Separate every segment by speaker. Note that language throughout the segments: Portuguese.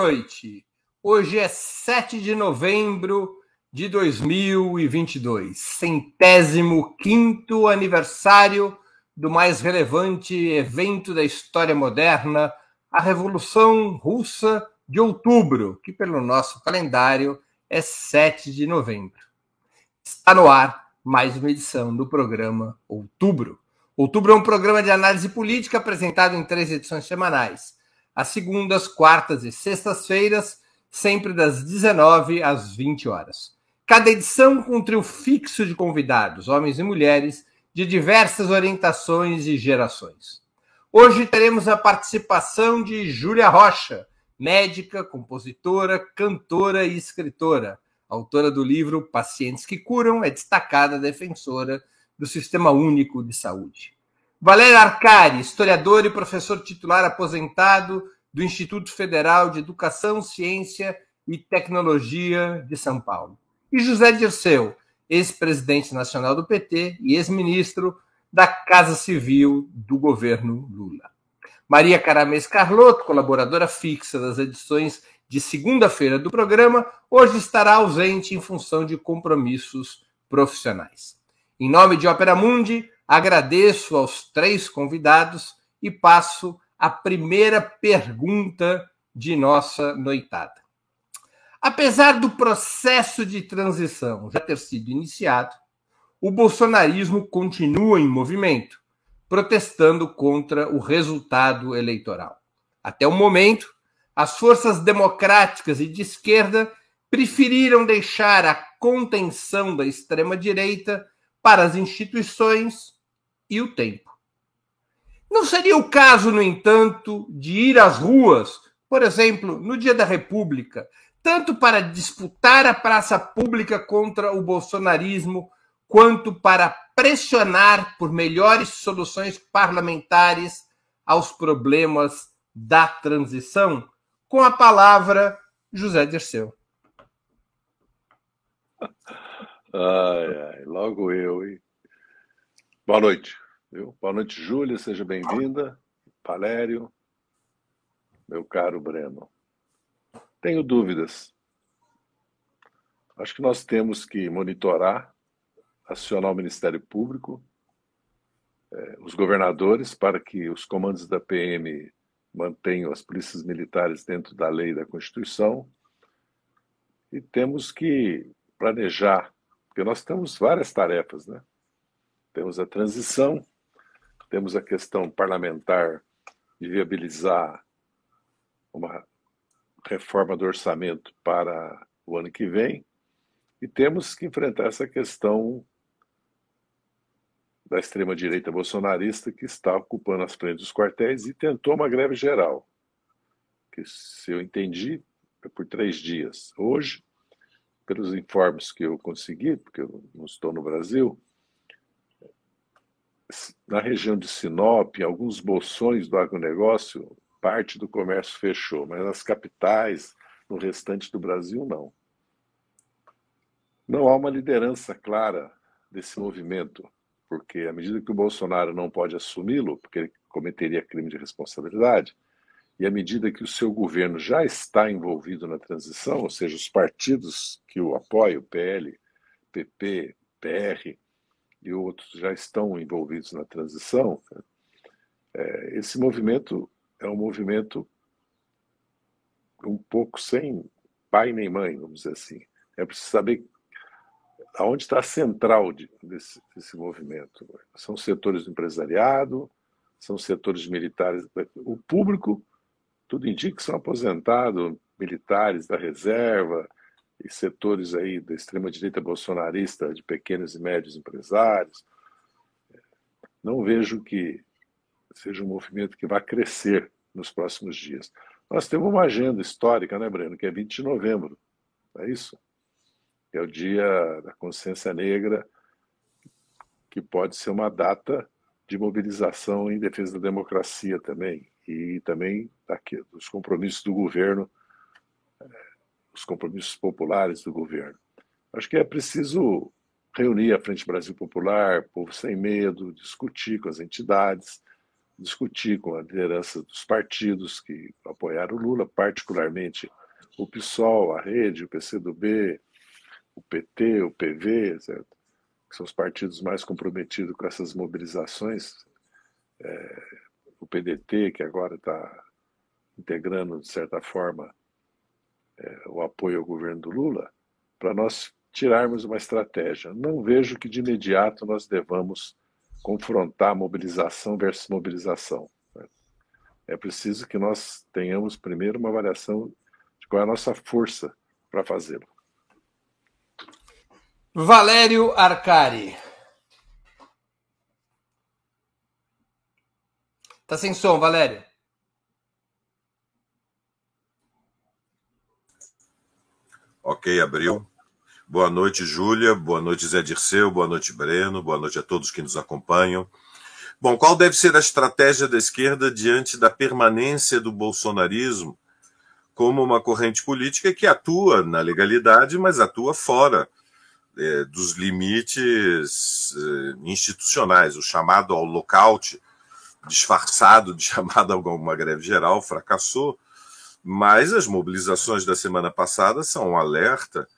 Speaker 1: noite. Hoje é 7 de novembro de 2022, centésimo quinto aniversário do mais relevante evento da história moderna, a Revolução Russa de Outubro, que pelo nosso calendário é 7 de novembro. Está no ar mais uma edição do programa Outubro. Outubro é um programa de análise política apresentado em três edições semanais, às segundas, quartas e sextas-feiras, sempre das 19 às 20 horas. Cada edição com um trio fixo de convidados, homens e mulheres, de diversas orientações e gerações. Hoje teremos a participação de Júlia Rocha, médica, compositora, cantora e escritora. Autora do livro Pacientes que Curam, é destacada defensora do Sistema Único de Saúde. Valério Arcari, historiador e professor titular aposentado do Instituto Federal de Educação, Ciência e Tecnologia de São Paulo. E José Dirceu, ex-presidente nacional do PT e ex-ministro da Casa Civil do governo Lula. Maria Caramês Carlotto, colaboradora fixa das edições de segunda-feira do programa, hoje estará ausente em função de compromissos profissionais. Em nome de Opera Mundi, agradeço aos três convidados e passo a primeira pergunta de nossa noitada. Apesar do processo de transição já ter sido iniciado, o bolsonarismo continua em movimento, protestando contra o resultado eleitoral. Até o momento, as forças democráticas e de esquerda preferiram deixar a contenção da extrema-direita para as instituições e o tempo. Não seria o caso, no entanto, de ir às ruas, por exemplo, no Dia da República, tanto para disputar a praça pública contra o bolsonarismo, quanto para pressionar por melhores soluções parlamentares aos problemas da transição? com a palavra José Dirceu.
Speaker 2: Ai, ai, logo eu, hein? Boa noite. Viu? Boa noite, Júlia, seja bem-vinda. Valério, meu caro Breno. Tenho dúvidas. Acho que nós temos que monitorar, acionar o Ministério Público, eh, os governadores, para que os comandos da PM mantenham as polícias militares dentro da lei e da Constituição. E temos que planejar, porque nós temos várias tarefas, né? Temos a transição, temos a questão parlamentar de viabilizar uma reforma do orçamento para o ano que vem, e temos que enfrentar essa questão da extrema-direita bolsonarista que está ocupando as frentes dos quartéis e tentou uma greve geral, que, se eu entendi, é por três dias. Hoje, pelos informes que eu consegui, porque eu não estou no Brasil, na região de Sinop, em alguns bolsões do agronegócio, parte do comércio fechou, mas nas capitais, no restante do Brasil, não. Não há uma liderança clara desse movimento porque à medida que o Bolsonaro não pode assumi-lo, porque ele cometeria crime de responsabilidade, e à medida que o seu governo já está envolvido na transição, ou seja, os partidos que o apoiam, PL, PP, PR e outros já estão envolvidos na transição, é, esse movimento é um movimento um pouco sem pai nem mãe, vamos dizer assim. É preciso saber aonde está a central de, desse, desse movimento? São setores do empresariado, são setores militares. O público, tudo indica que são aposentados, militares da reserva e setores aí da extrema-direita bolsonarista, de pequenos e médios empresários. Não vejo que seja um movimento que vá crescer nos próximos dias. Nós temos uma agenda histórica, né, Breno, que é 20 de novembro, é isso? é o Dia da Consciência Negra, que pode ser uma data de mobilização em defesa da democracia também, e também dos compromissos do governo, os compromissos populares do governo. Acho que é preciso reunir a Frente Brasil Popular, Povo Sem Medo, discutir com as entidades, discutir com a liderança dos partidos que apoiaram o Lula, particularmente o PSOL, a Rede, o PCdoB, o PT, o PV, certo? que são os partidos mais comprometidos com essas mobilizações, é, o PDT, que agora está integrando, de certa forma, é, o apoio ao governo do Lula, para nós tirarmos uma estratégia. Não vejo que de imediato nós devamos confrontar mobilização versus mobilização. É preciso que nós tenhamos primeiro uma avaliação de qual é a nossa força para fazê-lo.
Speaker 1: Valério Arcari. Tá sem som, Valério.
Speaker 3: Ok, abriu. Boa noite, Júlia. Boa noite, Zé Dirceu. Boa noite, Breno. Boa noite a todos que nos acompanham. Bom, qual deve ser a estratégia da esquerda diante da permanência do bolsonarismo como uma corrente política que atua na legalidade, mas atua fora é, dos limites é, institucionais? O chamado ao lockout, disfarçado de chamado a alguma greve geral, fracassou, mas as mobilizações da semana passada são um alerta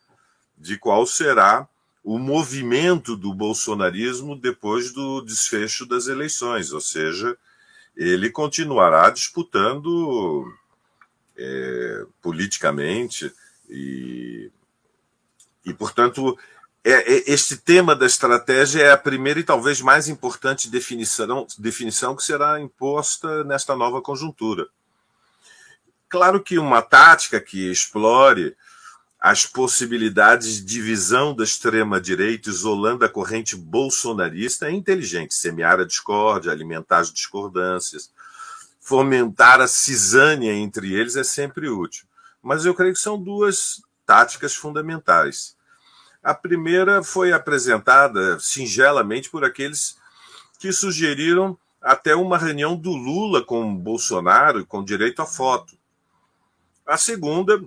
Speaker 3: de qual será o movimento do bolsonarismo depois do desfecho das eleições, ou seja, ele continuará disputando é, politicamente e, e portanto, é, é, este tema da estratégia é a primeira e talvez mais importante definição, definição que será imposta nesta nova conjuntura. Claro que uma tática que explore as possibilidades de divisão da extrema-direita, isolando a corrente bolsonarista, é inteligente. Semear a discórdia, alimentar as discordâncias, fomentar a cisânia entre eles é sempre útil. Mas eu creio que são duas táticas fundamentais. A primeira foi apresentada singelamente por aqueles que sugeriram até uma reunião do Lula com Bolsonaro com direito à foto. A segunda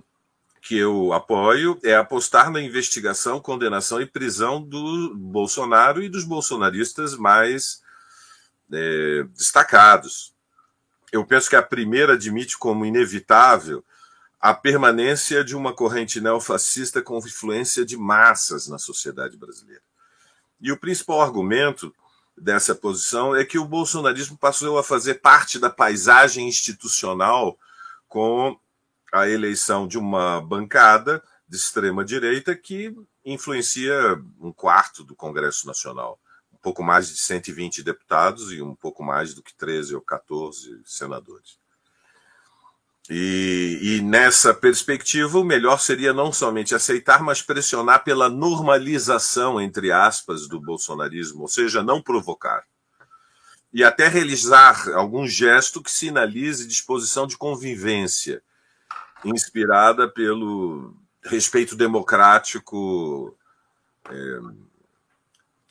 Speaker 3: que eu apoio é apostar na investigação, condenação e prisão do Bolsonaro e dos bolsonaristas mais é, destacados. Eu penso que a primeira admite como inevitável a permanência de uma corrente neofascista com influência de massas na sociedade brasileira. E o principal argumento dessa posição é que o bolsonarismo passou a fazer parte da paisagem institucional com a eleição de uma bancada de extrema-direita que influencia um quarto do Congresso Nacional. Um pouco mais de 120 deputados e um pouco mais do que 13 ou 14 senadores. E, e, nessa perspectiva, o melhor seria não somente aceitar, mas pressionar pela normalização, entre aspas, do bolsonarismo, ou seja, não provocar. E até realizar algum gesto que sinalize disposição de convivência inspirada pelo respeito democrático é,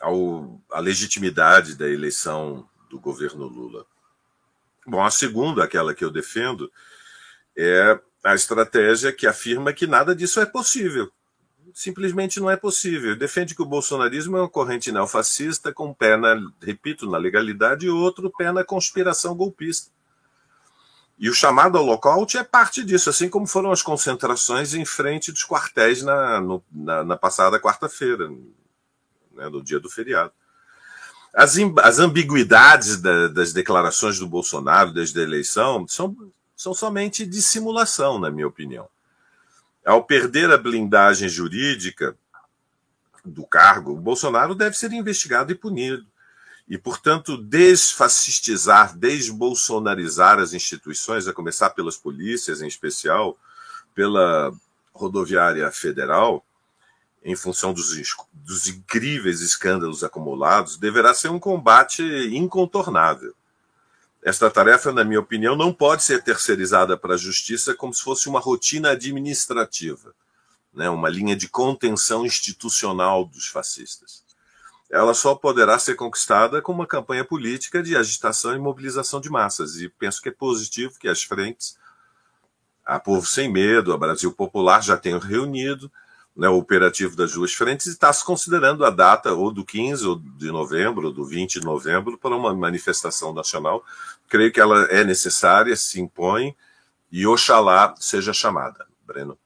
Speaker 3: ao, à legitimidade da eleição do governo Lula. Bom, a segunda, aquela que eu defendo, é a estratégia que afirma que nada disso é possível. Simplesmente não é possível. Defende que o bolsonarismo é uma corrente neofascista com um pé, na, repito, na legalidade e outro pé na conspiração golpista. E o chamado ao é parte disso, assim como foram as concentrações em frente dos quartéis na, no, na, na, passada quarta-feira, né, no dia do feriado. As, as ambiguidades da, das declarações do Bolsonaro desde a eleição são, são somente dissimulação, na minha opinião. Ao perder a blindagem jurídica do cargo, o Bolsonaro deve ser investigado e punido e, portanto, desfascistizar, desbolsonarizar as instituições, a começar pelas polícias, em especial pela rodoviária federal, em função dos, dos incríveis escândalos acumulados, deverá ser um combate incontornável. Esta tarefa, na minha opinião, não pode ser terceirizada para a justiça como se fosse uma rotina administrativa, né, uma linha de contenção institucional dos fascistas ela só poderá ser conquistada com uma campanha política de agitação e mobilização de massas. E penso que é positivo que as frentes, a Povo Sem Medo, a Brasil Popular, já tenham reunido né, operativo das duas frentes e está se considerando a data ou do 15 ou de novembro, ou do 20 de novembro, para uma manifestação nacional. Creio que ela é necessária, se impõe e oxalá seja chamada. Breno.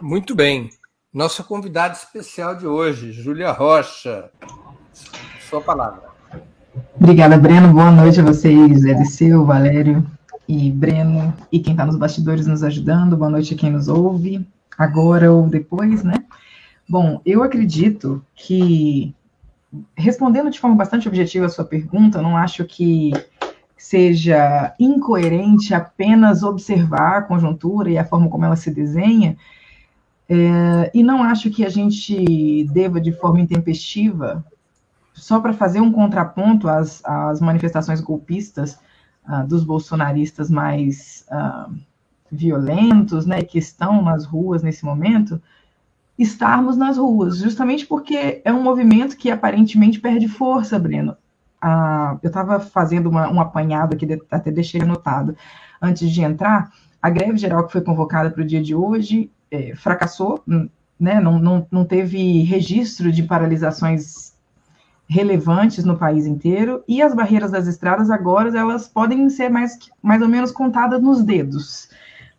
Speaker 1: Muito bem. Nossa convidada especial de hoje, Júlia Rocha. Sua palavra.
Speaker 4: Obrigada, Breno. Boa noite a vocês, Ediceu, Valério e Breno, e quem está nos bastidores nos ajudando. Boa noite a quem nos ouve agora ou depois, né? Bom, eu acredito que, respondendo de forma bastante objetiva a sua pergunta, não acho que seja incoerente apenas observar a conjuntura e a forma como ela se desenha, é, e não acho que a gente deva, de forma intempestiva, só para fazer um contraponto às, às manifestações golpistas uh, dos bolsonaristas mais uh, violentos, né, que estão nas ruas nesse momento, estarmos nas ruas, justamente porque é um movimento que aparentemente perde força, Breno. Ah, eu estava fazendo uma, um apanhado aqui, até deixei anotado antes de entrar. A greve geral que foi convocada para o dia de hoje é, fracassou, né, não, não, não teve registro de paralisações relevantes no país inteiro, e as barreiras das estradas agora elas podem ser mais, mais ou menos contadas nos dedos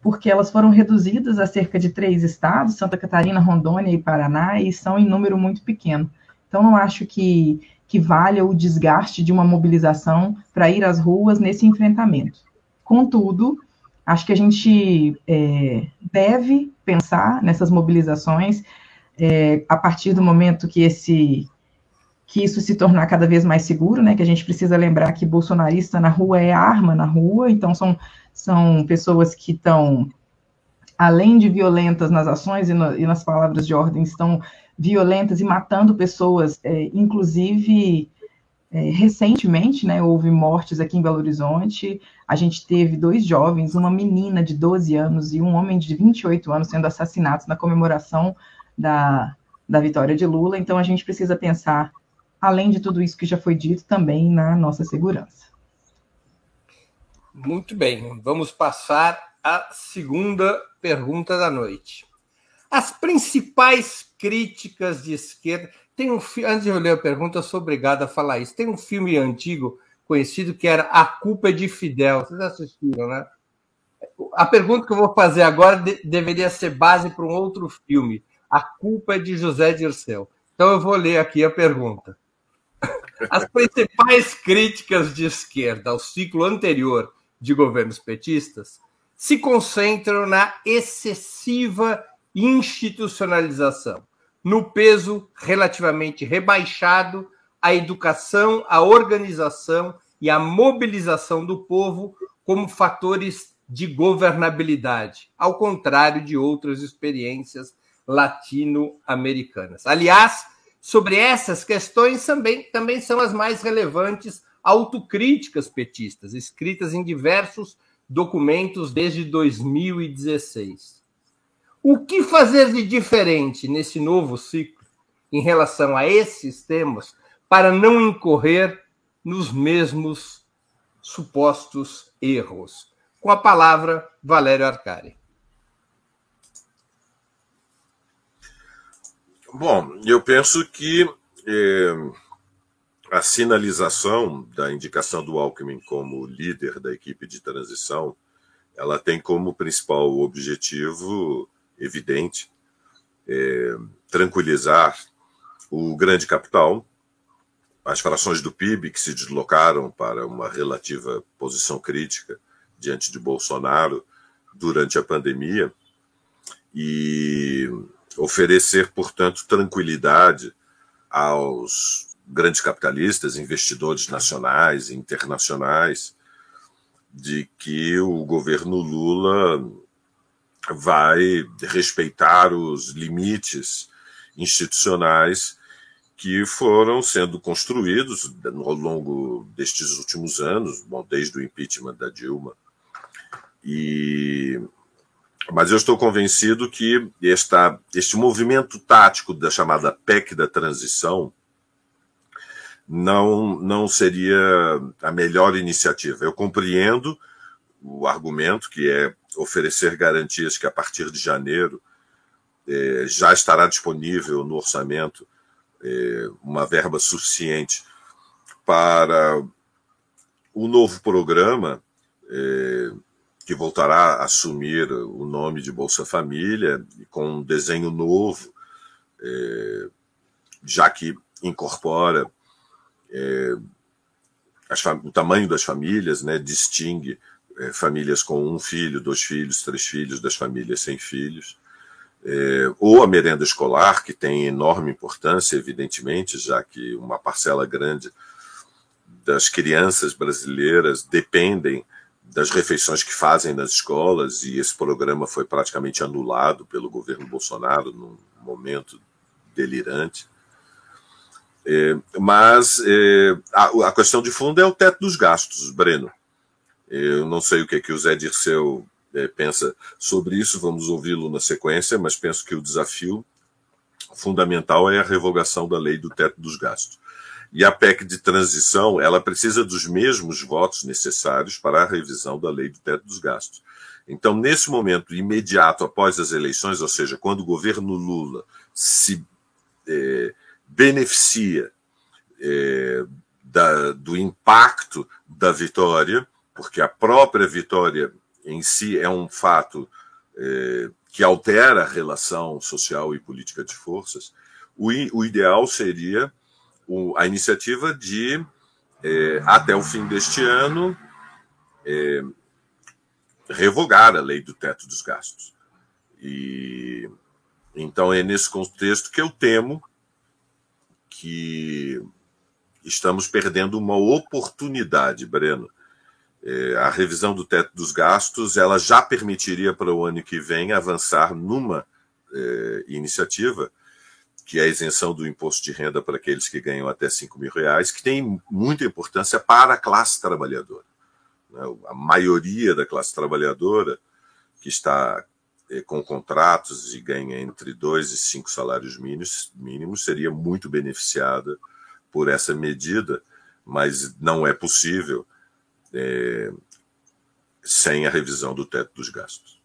Speaker 4: porque elas foram reduzidas a cerca de três estados, Santa Catarina, Rondônia e Paraná, e são em número muito pequeno. Então, não acho que, que valha o desgaste de uma mobilização para ir às ruas nesse enfrentamento. Contudo, acho que a gente é, deve pensar nessas mobilizações é, a partir do momento que esse que isso se tornar cada vez mais seguro, né? Que a gente precisa lembrar que bolsonarista na rua é arma na rua, então são são pessoas que estão, além de violentas nas ações e, no, e, nas palavras de ordem, estão violentas e matando pessoas, é, inclusive é, recentemente, né, houve mortes aqui em Belo Horizonte, a gente teve dois jovens, uma menina de 12 anos e um homem de 28 anos sendo assassinados na comemoração da, da vitória de Lula, então a gente precisa pensar, além de tudo isso que já foi dito, também na nossa segurança.
Speaker 1: Muito bem, vamos passar à segunda pergunta da noite. As principais críticas de esquerda. Tem um antes de eu ler a pergunta, eu sou obrigado a falar isso. Tem um filme antigo conhecido que era A Culpa é de Fidel. Vocês assistiram, né? A pergunta que eu vou fazer agora de, deveria ser base para um outro filme. A Culpa é de José Dirceu. Então eu vou ler aqui a pergunta. As principais críticas de esquerda ao ciclo anterior de governos petistas se concentram na excessiva institucionalização, no peso relativamente rebaixado à educação, à organização e à mobilização do povo como fatores de governabilidade, ao contrário de outras experiências latino-americanas. Aliás, sobre essas questões também, também são as mais relevantes autocríticas petistas, escritas em diversos documentos desde 2016. O que fazer de diferente nesse novo ciclo em relação a esses temas para não incorrer nos mesmos supostos erros? Com a palavra, Valério Arcari.
Speaker 3: Bom, eu penso que. Eh a sinalização da indicação do Alckmin como líder da equipe de transição, ela tem como principal objetivo evidente é, tranquilizar o grande capital, as frações do PIB que se deslocaram para uma relativa posição crítica diante de Bolsonaro durante a pandemia e oferecer, portanto, tranquilidade aos grandes capitalistas, investidores nacionais e internacionais, de que o governo Lula vai respeitar os limites institucionais que foram sendo construídos ao longo destes últimos anos, bom, desde o impeachment da Dilma. E mas eu estou convencido que esta, este movimento tático da chamada PEC da transição não, não seria a melhor iniciativa. Eu compreendo o argumento que é oferecer garantias que a partir de janeiro é, já estará disponível no orçamento uma verba suficiente para o novo programa é, que voltará a assumir o nome de Bolsa Família, com um desenho novo, é, já que incorpora o tamanho das famílias, né, distingue famílias com um filho, dois filhos, três filhos, das famílias sem filhos. É, ou a merenda escolar, que tem enorme importância, evidentemente, já que uma parcela grande das crianças brasileiras dependem das refeições que fazem nas escolas, e esse programa foi praticamente anulado pelo governo Bolsonaro num momento delirante. É, mas é, a, a, questão de fundo é o teto dos gastos, Breno. Eu não sei o que, é que o Zé Dirceu pensa sobre isso, vamos ouvi-lo na sequência, mas penso que o desafio fundamental é a revogação da lei do teto dos gastos. E a PEC de transição, ela precisa dos mesmos votos necessários para a revisão da lei do teto dos gastos. Então, nesse momento imediato após as eleições, ou seja, quando o governo Lula se é, beneficia é, da, do impacto da vitória, porque a própria vitória em si é um fato é, que altera a relação social e política de forças, o, o ideal seria o, a iniciativa de, é, até o fim deste ano, é, revogar a lei do teto dos gastos. E então é nesse contexto que eu temo que estamos perdendo uma oportunidade, Breno. É, a revisão do teto dos gastos ela já permitiria para o ano que vem avançar numa é, iniciativa que é a isenção do imposto de renda para aqueles que ganham até 5 mil reais, que tem muita importância para a classe trabalhadora. Né? A maioria da classe trabalhadora que está é, com contratos e ganha entre dois e cinco salários mínimos, mínimos seria muito beneficiada por essa medida, mas não é possível é, sem a revisão do teto dos gastos.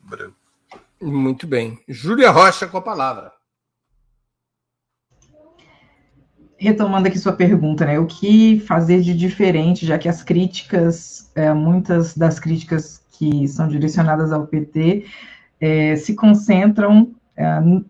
Speaker 1: Breno. Muito bem. Júlia Rocha com a palavra.
Speaker 4: Retomando aqui sua pergunta, né? O que fazer de diferente, já que as críticas, é, muitas das críticas que são direcionadas ao PT, é, se concentram é,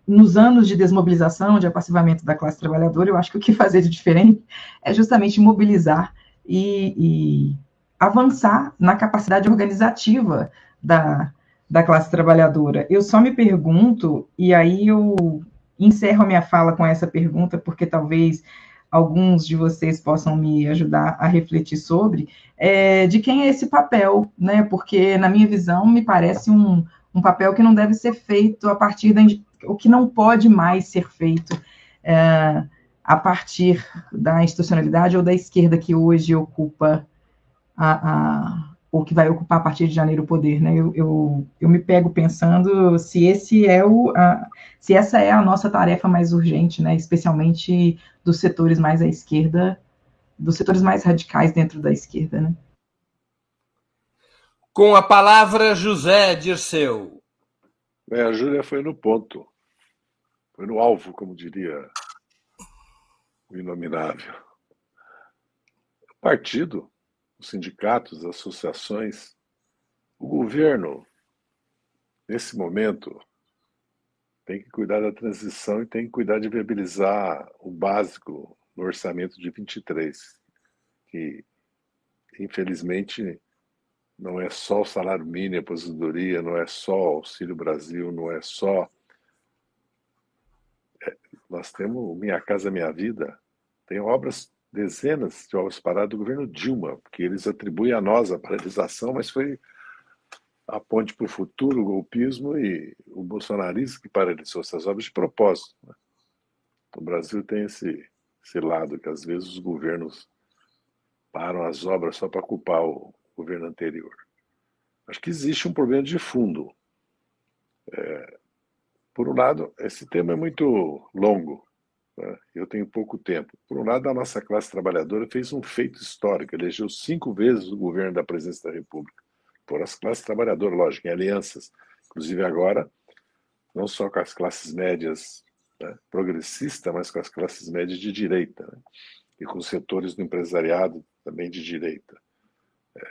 Speaker 4: nos anos de desmobilização, de apassivamento da classe trabalhadora, eu acho que o que fazer de diferente é justamente mobilizar e, e avançar na capacidade organizativa da, da classe trabalhadora. Eu só me pergunto, e aí eu encerro a minha fala com essa pergunta, porque talvez alguns de vocês possam me ajudar a refletir sobre, é, de quem é esse papel, né? Porque, na minha visão, me parece um, um papel que não deve ser feito a partir da. o que não pode mais ser feito é, a partir da institucionalidade ou da esquerda que hoje ocupa a, a ou que vai ocupar a partir de janeiro o poder, né? Eu, eu, eu me pego pensando se esse é o a, se essa é a nossa tarefa mais urgente, né? Especialmente dos setores mais à esquerda, dos setores mais radicais dentro da esquerda, né?
Speaker 1: Com a palavra, José Dirceu.
Speaker 2: É, a Júlia foi no ponto. Foi no alvo, como diria o inominável. O partido, sindicatos, as associações, o governo, nesse momento, tem que cuidar da transição e tem que cuidar de viabilizar o básico no orçamento de 23, que infelizmente não é só o salário mínimo, a aposentadoria, não é só o Auxílio Brasil, não é só. É, nós temos Minha Casa Minha Vida, tem obras, dezenas de obras paradas do governo Dilma, que eles atribuem a nós a paralisação, mas foi a ponte para o futuro, o golpismo e o bolsonarismo que paralisou essas obras de propósito. Né? O Brasil tem esse, esse lado que às vezes os governos param as obras só para culpar o, governo anterior. Acho que existe um problema de fundo. É, por um lado, esse tema é muito longo? Eu tenho pouco tempo. Por um lado, a nossa classe trabalhadora fez um feito histórico, elegeu cinco vezes o governo da presidência da República, por as classes trabalhadoras, lógico, em alianças. Inclusive agora, não só com as classes médias né, progressistas, mas com as classes médias de direita, né, e com setores do empresariado também de direita. É,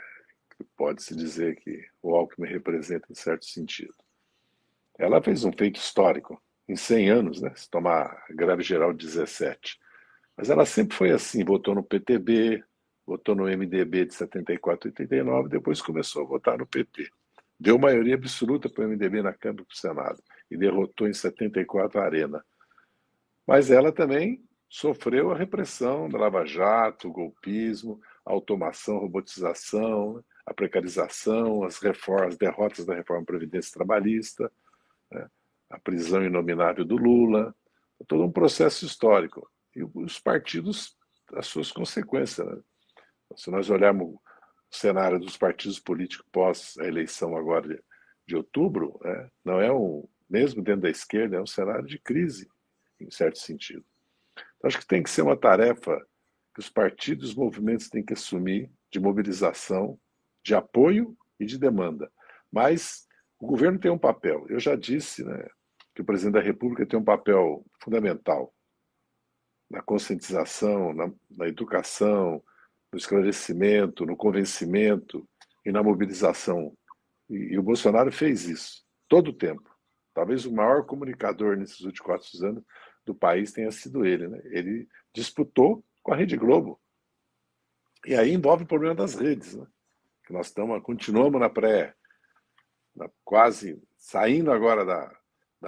Speaker 2: Pode-se dizer que o Alckmin representa em certo sentido. Ela fez um feito histórico em 100 anos, né, se tomar a greve geral de 17. Mas ela sempre foi assim, votou no PTB, votou no MDB de 74 e 89, depois começou a votar no PT. Deu maioria absoluta para o MDB na Câmara e para o Senado e derrotou em 74 a Arena. Mas ela também sofreu a repressão da Lava Jato, o golpismo, a automação, a robotização, a precarização, as reformas, as derrotas da reforma Previdência Trabalhista, né? A prisão inominável do Lula, todo um processo histórico. E os partidos, as suas consequências. Né? Se nós olharmos o cenário dos partidos políticos pós a eleição agora de, de outubro, né? não é um, mesmo dentro da esquerda, é um cenário de crise, em certo sentido. Então, acho que tem que ser uma tarefa que os partidos, os movimentos têm que assumir de mobilização, de apoio e de demanda. Mas o governo tem um papel. Eu já disse né, que o presidente da República tem um papel fundamental na conscientização, na, na educação, no esclarecimento, no convencimento e na mobilização. E, e, o Bolsonaro fez isso todo o tempo. Talvez o maior comunicador nesses últimos quatro anos do país tenha sido ele. Né? Ele disputou com a Rede Globo. E aí envolve o problema das redes, né? que nós estamos, continuamos na pré, na, quase saindo agora da,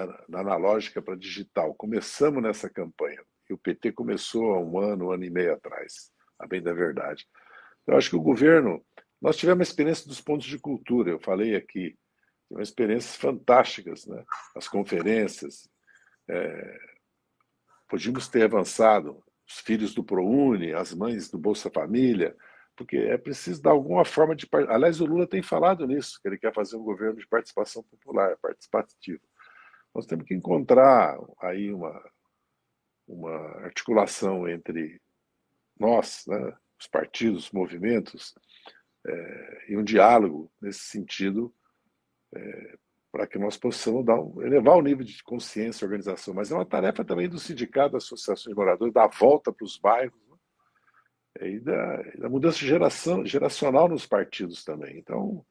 Speaker 2: da, analógica para digital. Começamos nessa campanha. E o PT começou há um ano, um ano e meio atrás, a bem da verdade. Eu acho que o governo. Nós tivemos a experiência dos pontos de cultura, eu falei aqui. Tivemos experiências fantásticas, né? As conferências. É, podíamos ter avançado. Os filhos do ProUni, as mães do Bolsa Família, porque é preciso dar alguma forma de. Aliás, o Lula tem falado nisso, que ele quer fazer um governo de participação popular, participativo. Nós temos que encontrar aí uma, uma articulação entre nós, né, os partidos, os movimentos, é, e um diálogo nesse sentido, é, para que nós possamos dar um, elevar o nível de consciência e organização. Mas é uma tarefa também do sindicato, da associação de moradores, dar volta para os bairros, né, e da, da, mudança geração, geracional nos partidos também. Então,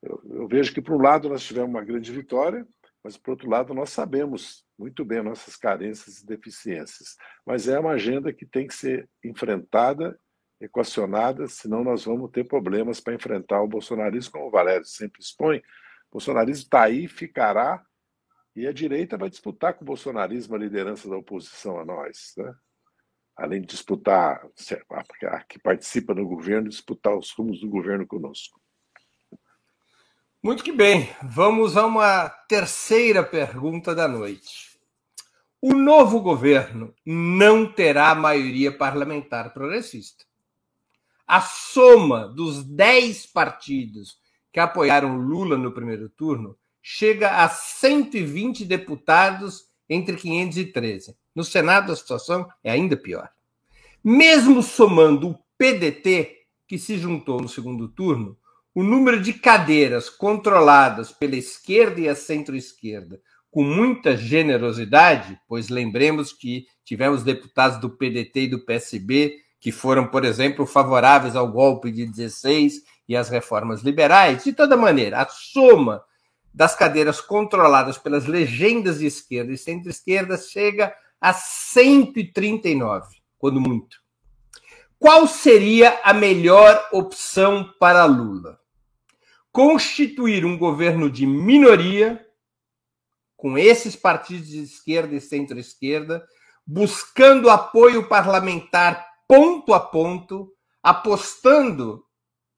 Speaker 2: eu, eu vejo que, por um lado, nós tivemos uma grande vitória, mas, por outro lado, nós sabemos muito bem nossas carências e deficiências. Mas é uma agenda que tem que ser enfrentada, equacionada, senão nós vamos ter problemas para enfrentar o bolsonarismo, como o Valério sempre expõe. O bolsonarismo está aí, ficará, e a direita vai disputar com o bolsonarismo a liderança da oposição a nós. Né? Além de disputar, a que participa do governo, disputar os rumos do governo conosco.
Speaker 1: Muito que bem. Vamos a uma terceira pergunta da noite. O novo governo não terá maioria parlamentar progressista. A soma dos 10 partidos que apoiaram Lula no primeiro turno chega a 120 deputados entre 513. No Senado, a situação é ainda pior. Mesmo somando o PDT, que se juntou no segundo turno, o número de cadeiras controladas pela esquerda e a centro-esquerda com muita generosidade, pois lembremos que tivemos deputados do PDT e do PSB que foram, por exemplo, favoráveis ao golpe de 16 e às reformas liberais. De toda maneira, a soma das cadeiras controladas pelas legendas de esquerda e centro-esquerda chega a 139, quando muito. Qual seria a melhor opção para Lula? Constituir um governo de minoria, com esses partidos de esquerda e centro-esquerda, buscando apoio parlamentar ponto a ponto, apostando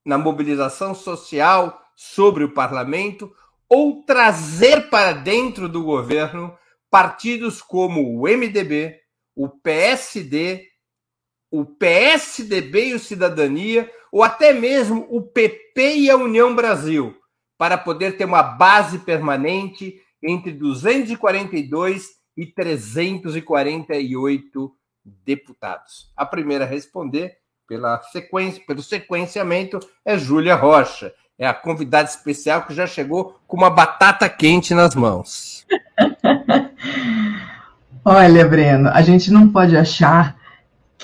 Speaker 1: na mobilização social sobre o parlamento, ou trazer para dentro do governo partidos como o MDB, o PSD, o PSDB e o Cidadania, ou até mesmo o PP e a União Brasil, para poder ter uma base permanente entre 242 e 348 deputados. A primeira a responder pela sequência, pelo sequenciamento é Júlia Rocha, é a convidada especial que já chegou com uma batata quente nas mãos.
Speaker 4: Olha, Breno, a gente não pode achar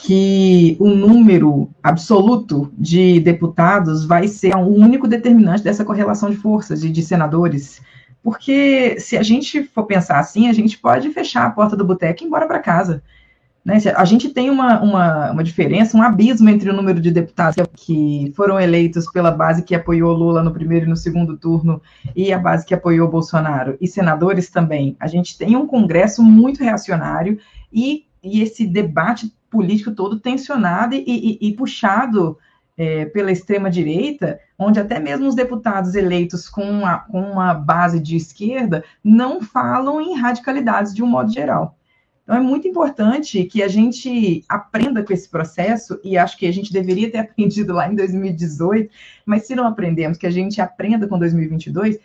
Speaker 4: que o número absoluto de deputados vai ser o único determinante dessa correlação de forças e de senadores. Porque se a gente for pensar assim, a gente pode fechar a porta do boteco e ir embora para casa. Né? A gente tem uma, uma, uma, diferença, um abismo entre o número de deputados que foram eleitos pela base que apoiou Lula no primeiro e no segundo turno e a base que apoiou Bolsonaro, e senadores também. A gente tem um Congresso muito reacionário e, e esse debate político todo tensionado e, e, e puxado é, pela extrema-direita, onde até mesmo os deputados eleitos com com uma base de esquerda não falam em radicalidades de um modo geral. Então, é muito importante que a gente aprenda com esse processo, e acho que a gente deveria ter aprendido lá em 2018, mas se não aprendemos, que a gente aprenda com 2022,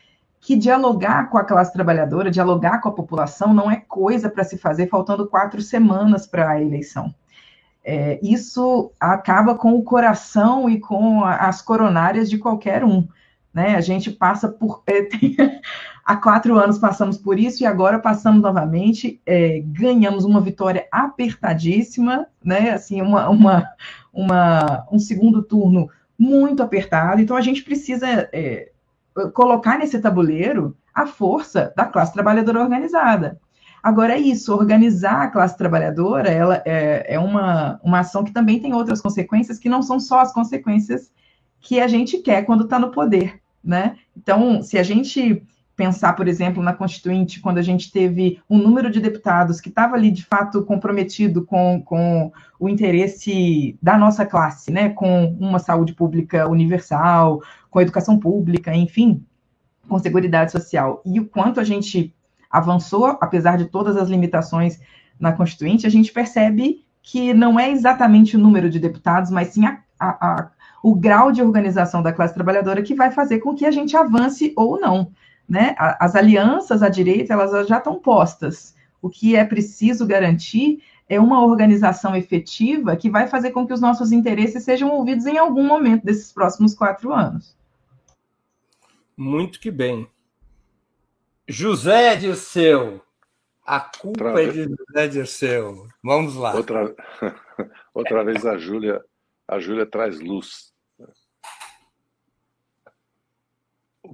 Speaker 4: que dialogar com a classe trabalhadora, dialogar com a população, não é coisa para se fazer faltando quatro semanas para a eleição. É, isso acaba com o coração e com as coronárias de qualquer um. Né? A gente passa por. É, tem, há quatro anos passamos por isso e agora passamos novamente. É, ganhamos uma vitória apertadíssima, né? Assim, uma, uma, uma, um segundo turno muito apertado. Então a gente precisa é, colocar nesse tabuleiro a força da classe trabalhadora organizada. Agora é isso, organizar a classe trabalhadora, ela é, é uma, uma ação que também tem outras consequências que não são só as consequências que a gente quer quando está no poder, né? Então, se a gente pensar, por exemplo, na Constituinte, quando a gente teve um número de deputados que estava ali, de fato, comprometido com, com o interesse da nossa classe, né, com uma saúde pública universal, com educação pública, enfim, com segurança social, e o quanto a gente avançou, apesar de todas as limitações na Constituinte, a gente percebe que não é exatamente o número de deputados, mas sim a, a, a, o grau de organização da classe trabalhadora que vai fazer com que a gente avance ou não. Né? As alianças à direita elas já estão postas. O que é preciso garantir é uma organização efetiva que vai fazer com que os nossos interesses sejam ouvidos em algum momento desses próximos quatro anos.
Speaker 1: Muito que bem. José Dirceu. A culpa outra é de José Dirceu. Vamos lá.
Speaker 2: Outra, outra vez a Júlia, a Júlia traz luz.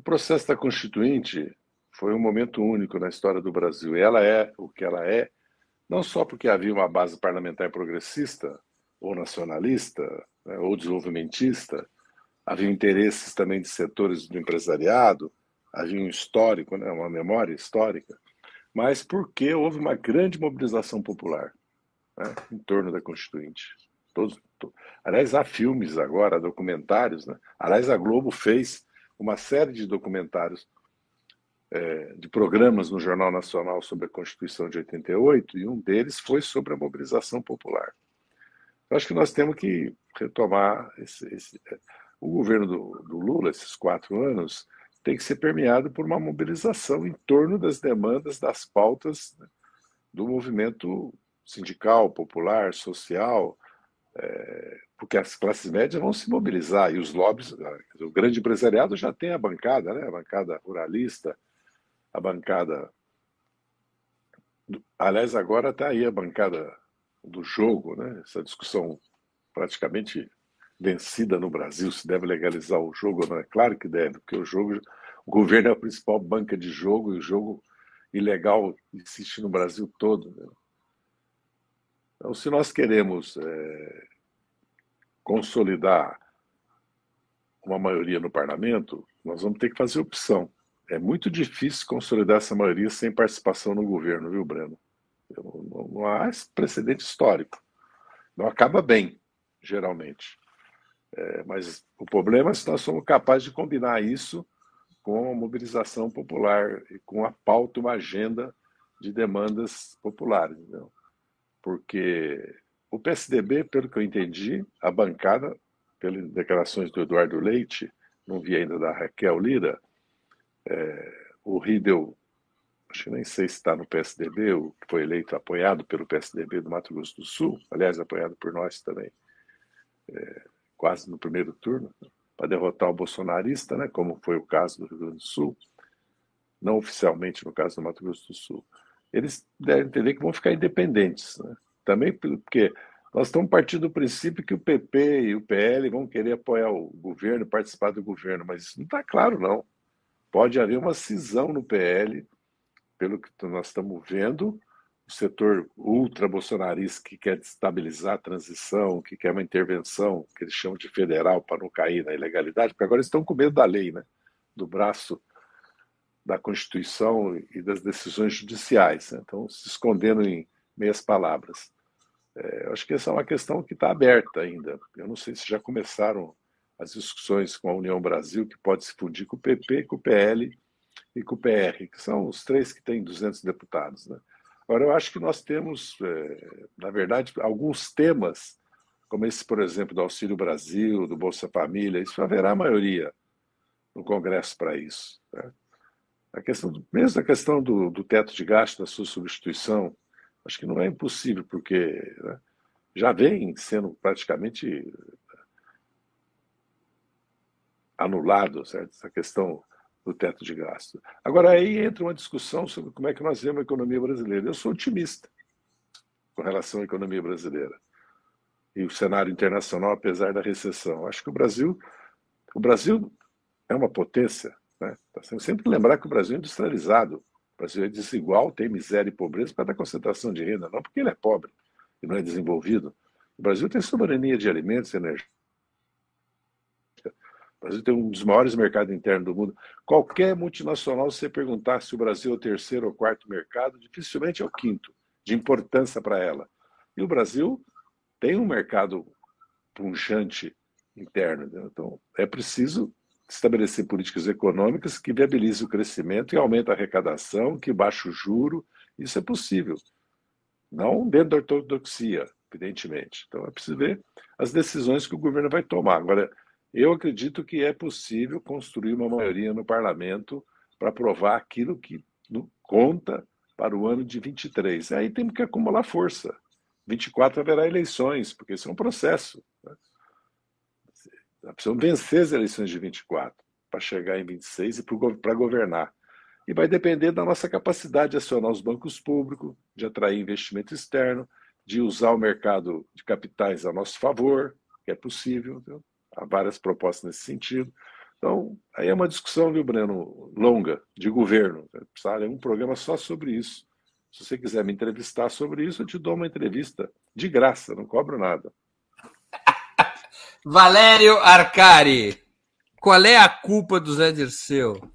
Speaker 2: O processo da Constituinte foi um momento único na história do Brasil. E ela é o que ela é, não só porque havia uma base parlamentar progressista, ou nacionalista, né, ou desenvolvimentista, havia interesses também de setores do empresariado, havia um histórico, né, uma memória histórica, mas porque houve uma grande mobilização popular né, em torno da Constituinte. Todos, todos, aliás, há filmes agora, documentários. Né? Aliás, a Globo fez uma série de documentários, é, de programas no Jornal Nacional sobre a Constituição de 88, e um deles foi sobre a mobilização popular. Eu acho que nós temos que retomar esse, esse, é, o governo do, do Lula, esses quatro anos, tem que ser permeado por uma mobilização em torno das demandas, das pautas né, do movimento sindical, popular, social, é, porque as classes médias vão se mobilizar e os lobbies, ah, o grande empresariado já tem a bancada, né, a bancada ruralista, a bancada. Aliás, agora está aí a bancada do jogo, né, essa discussão praticamente vencida no Brasil, se deve legalizar o jogo ou não. É claro que deve, porque o jogo, o governo é a principal banca de jogo e o jogo ilegal existe no Brasil todo. Né? Então, se nós queremos é, consolidar uma maioria no parlamento, nós vamos ter que fazer opção. É muito difícil consolidar essa maioria sem participação no governo, viu, Breno? Não, não há precedente histórico. Não acaba bem, geralmente. É, mas o problema é se nós somos capazes de combinar isso com a mobilização popular e com a pauta, uma agenda de demandas populares. Entendeu? Porque o PSDB, pelo que eu entendi, a bancada, pelas declarações do Eduardo Leite, não vi ainda da Raquel Lira, é, o Ridel, acho que nem sei se está no PSDB, o que foi eleito, apoiado pelo PSDB do Mato Grosso do Sul, aliás, apoiado por nós também. É, quase no primeiro turno, para derrotar o bolsonarista, né, como foi o caso do Rio Grande do Sul, não oficialmente no caso do Mato Grosso do Sul, eles devem entender que vão ficar independentes. Né? Também porque nós estamos partindo do princípio que o PP e o PL vão querer apoiar o governo, participar do governo, mas isso não está claro, não. Pode haver uma cisão no PL, pelo que nós estamos vendo, o setor ultra-bolsonarista que quer destabilizar a transição, que quer uma intervenção, que eles chamam de federal, para não cair na ilegalidade, porque agora estão com medo da lei, né? do braço da Constituição e das decisões judiciais. Né? Então, se escondendo em meias palavras. É, acho que essa é uma questão que está aberta ainda. Eu não sei se já começaram as discussões com a União Brasil, que pode se fundir com o PP, com o PL e com o PR, que são os três que têm 200 deputados. Né? Agora, eu acho que nós temos, é, na verdade, alguns temas, como esse, por exemplo, do Auxílio Brasil, do Bolsa Família, isso haverá maioria no Congresso para isso. Né? A questão, do, mesmo a questão do, do teto de gasto, da sua substituição, acho que não é impossível, porque né, já vem sendo praticamente anulado certo? essa questão do teto de gasto. Agora, aí entra uma discussão sobre como é que nós vemos a economia brasileira. Eu sou otimista com relação à economia brasileira e o cenário internacional, apesar da recessão. Acho que o Brasil, o Brasil é uma potência. Né? Tá sempre lembrar que o Brasil é industrializado. O Brasil é desigual, tem miséria e pobreza para dar concentração de renda, não porque ele é pobre e não é desenvolvido. O Brasil tem soberania de alimentos energia o Brasil tem um dos maiores mercados internos do mundo. Qualquer multinacional, se você perguntar se o Brasil é o terceiro ou quarto mercado, dificilmente é o quinto, de importância para ela. E o Brasil tem um mercado punjante interno. Né? Então, é preciso estabelecer políticas econômicas que viabilizem o crescimento e aumentem a arrecadação, que baixem o juro. Isso é possível. Não dentro da ortodoxia, evidentemente. Então, é preciso ver as decisões que o governo vai tomar. Agora, eu acredito que é possível construir uma maioria no parlamento para aprovar aquilo que conta para o ano de 23. Aí temos que acumular força. 24 haverá eleições, porque isso é um processo. Né? Precisamos vencer as eleições de 24 para chegar em 26 e para governar. E vai depender da nossa capacidade de acionar os bancos públicos, de atrair investimento externo, de usar o mercado de capitais a nosso favor, que é possível. Há várias propostas nesse sentido. Então, aí é uma discussão, viu, Breno, longa, de governo. Precisaria um programa só sobre isso. Se você quiser me entrevistar sobre isso, eu te dou uma entrevista de graça, não cobro nada.
Speaker 1: Valério Arcari, qual é a culpa do Zé Dirceu?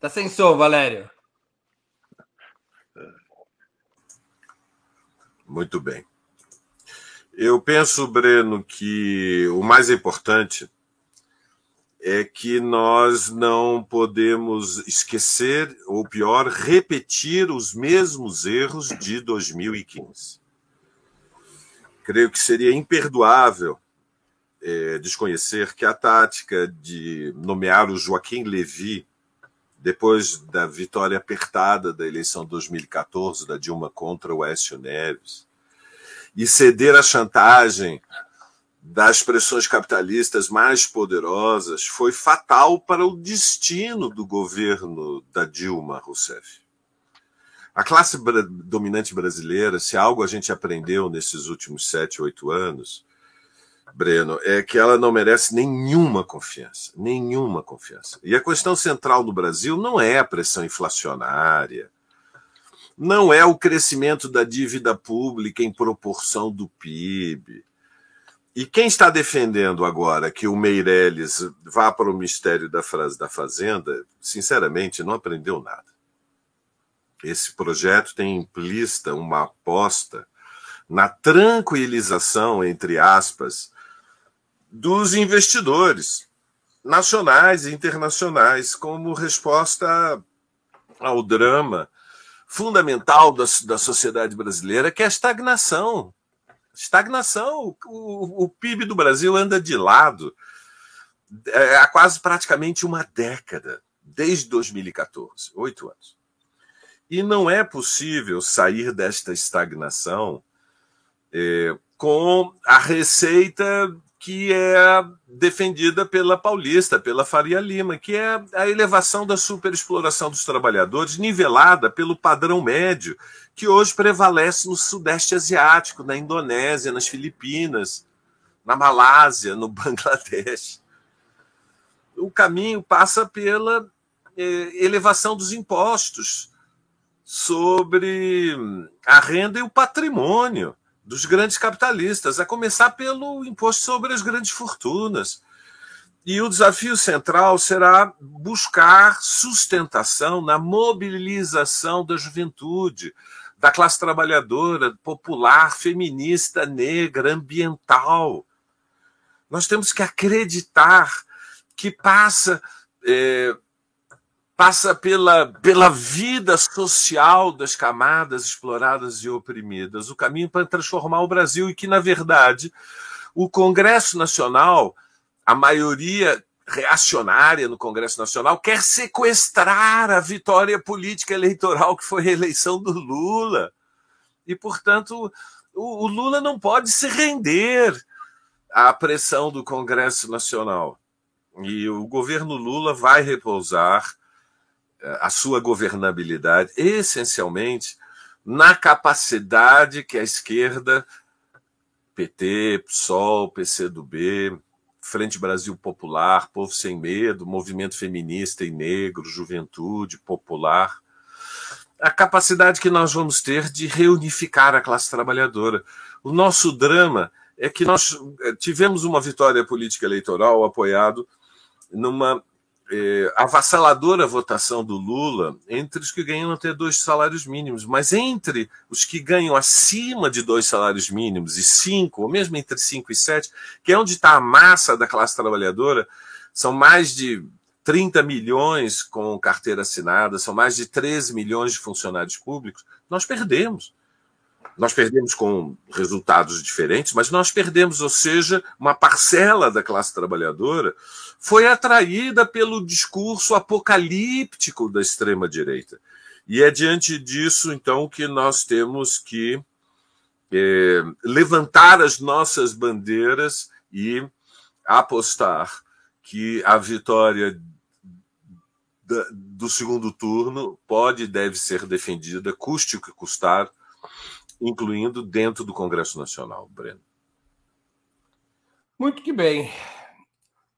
Speaker 1: Tá sem som, Valério.
Speaker 3: Muito bem. Eu penso, Breno, que o mais importante é que nós não podemos esquecer, ou pior, repetir os mesmos erros de 2015. Creio que seria imperdoável é, desconhecer que a tática de nomear o Joaquim Levy, depois da vitória apertada da eleição de 2014 da Dilma contra o Écio Neves, e ceder à chantagem das pressões capitalistas mais poderosas foi fatal para o destino do governo da Dilma Rousseff. A classe dominante brasileira, se algo a gente aprendeu nesses últimos sete, oito anos, Breno, é que ela não merece nenhuma confiança, nenhuma confiança. E a questão central no Brasil não é a pressão inflacionária, não é o crescimento da dívida pública em proporção do PIB. E quem está defendendo agora que o Meirelles vá para o Ministério da Fazenda, sinceramente, não aprendeu nada. Esse projeto tem implícita uma aposta na tranquilização, entre aspas, dos investidores nacionais e internacionais, como resposta ao drama fundamental da, da sociedade brasileira, que é a estagnação. Estagnação. O, o PIB do Brasil anda de lado é, há quase praticamente uma década, desde 2014, oito anos. E não é possível sair desta estagnação é, com a receita que é defendida pela Paulista, pela Faria Lima, que é a elevação da superexploração dos trabalhadores, nivelada pelo padrão médio, que hoje prevalece no Sudeste Asiático, na Indonésia, nas Filipinas, na Malásia, no Bangladesh. O caminho passa pela eh, elevação dos impostos sobre a renda e o patrimônio dos grandes capitalistas, a começar pelo imposto sobre as grandes fortunas. E o desafio central será buscar sustentação na mobilização da juventude, da classe trabalhadora, popular, feminista, negra, ambiental. Nós temos que acreditar que passa é, passa pela, pela vida social das camadas exploradas e oprimidas, o caminho para transformar o Brasil e que, na verdade, o Congresso Nacional, a maioria reacionária no Congresso Nacional, quer sequestrar a vitória política eleitoral que foi a eleição do Lula. E, portanto, o, o Lula não pode se render à pressão do Congresso Nacional. E o governo Lula vai repousar a sua governabilidade essencialmente na capacidade que a esquerda, PT, PSOL, PCdoB, Frente Brasil Popular, Povo Sem Medo, Movimento Feminista e Negro, Juventude Popular, a capacidade que nós vamos ter de reunificar a classe trabalhadora. O nosso drama é que nós eh, tivemos uma vitória política eleitoral apoiado numa é, avassaladora votação do Lula entre os que ganham até dois salários mínimos, mas entre os que ganham acima de dois salários mínimos e cinco, ou mesmo entre cinco e sete, que é onde está a massa da classe trabalhadora, são mais de 30 milhões com carteira assinada, são mais de 13 milhões de funcionários públicos, nós perdemos. Nós perdemos com resultados diferentes, mas nós perdemos, ou seja, uma parcela da classe trabalhadora foi atraída pelo discurso apocalíptico da extrema-direita. E é diante disso, então, que nós temos que é, levantar as nossas bandeiras e apostar que a vitória do segundo turno pode e deve ser defendida, custe o que custar, incluindo dentro do Congresso Nacional, Breno.
Speaker 1: Muito que bem.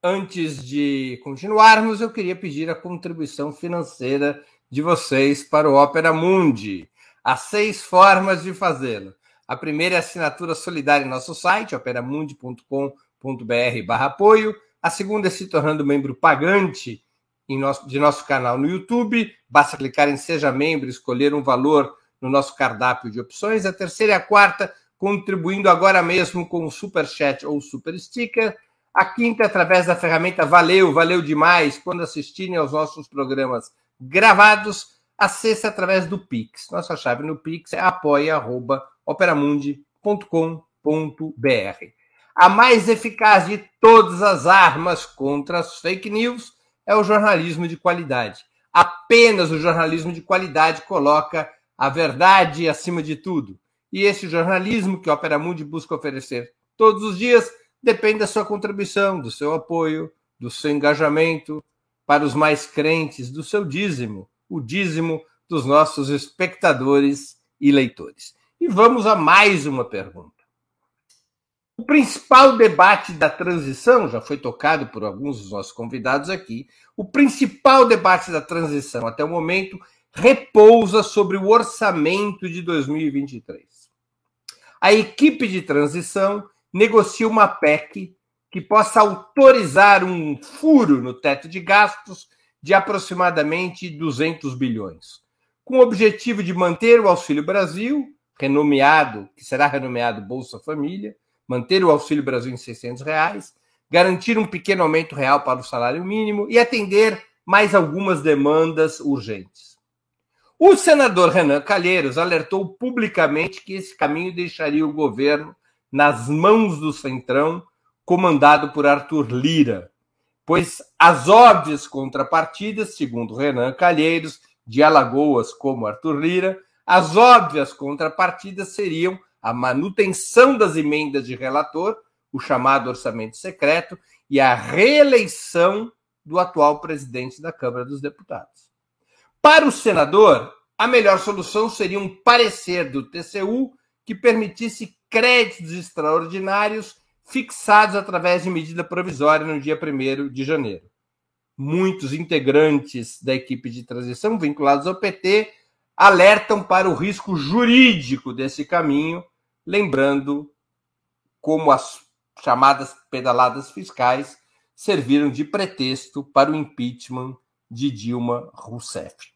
Speaker 1: Antes de continuarmos, eu queria pedir a contribuição financeira de vocês para o Opera Mundi. Há seis formas de fazê-lo. A primeira é assinatura solidária em nosso site, operamundi.com.br barra apoio. A segunda é se tornando membro pagante nosso, de nosso canal no YouTube. Basta clicar em Seja Membro, escolher um valor no nosso cardápio de opções. A terceira e a quarta, contribuindo agora mesmo com o Super Chat ou Super Sticker. A quinta, através da ferramenta Valeu, valeu demais, quando assistirem aos nossos programas gravados. A sexta, através do Pix. Nossa chave no Pix é apoia.operamundi.com.br. A mais eficaz de todas as armas contra as fake news é o jornalismo de qualidade. Apenas o jornalismo de qualidade coloca a verdade acima de tudo. E esse jornalismo que a Opera Mundi busca oferecer todos os dias depende da sua contribuição, do seu apoio, do seu engajamento para os mais crentes, do seu dízimo, o dízimo dos nossos espectadores e leitores. E vamos a mais uma pergunta. O principal debate da transição, já foi tocado por alguns dos nossos convidados aqui, o principal debate da transição até o momento repousa sobre o orçamento de 2023. A equipe de transição negocia uma PEC que possa autorizar um furo no teto de gastos de aproximadamente 200 bilhões, com o objetivo de manter o Auxílio Brasil, renomeado, que será renomeado Bolsa Família, manter o Auxílio Brasil em 600 reais, garantir um pequeno aumento real para o salário mínimo e atender mais algumas demandas urgentes. O senador Renan Calheiros alertou publicamente que esse caminho deixaria o governo nas mãos do Centrão, comandado por Arthur Lira, pois as óbvias contrapartidas, segundo Renan Calheiros, de Alagoas como Arthur Lira, as óbvias contrapartidas seriam a manutenção das emendas de relator, o chamado orçamento secreto, e a reeleição do atual presidente da Câmara dos Deputados. Para o senador, a melhor solução seria um parecer do TCU que permitisse créditos extraordinários fixados através de medida provisória no dia 1 de janeiro. Muitos integrantes da equipe de transição vinculados ao PT alertam para o risco jurídico desse caminho, lembrando como as chamadas pedaladas fiscais serviram de pretexto para o impeachment de Dilma Rousseff.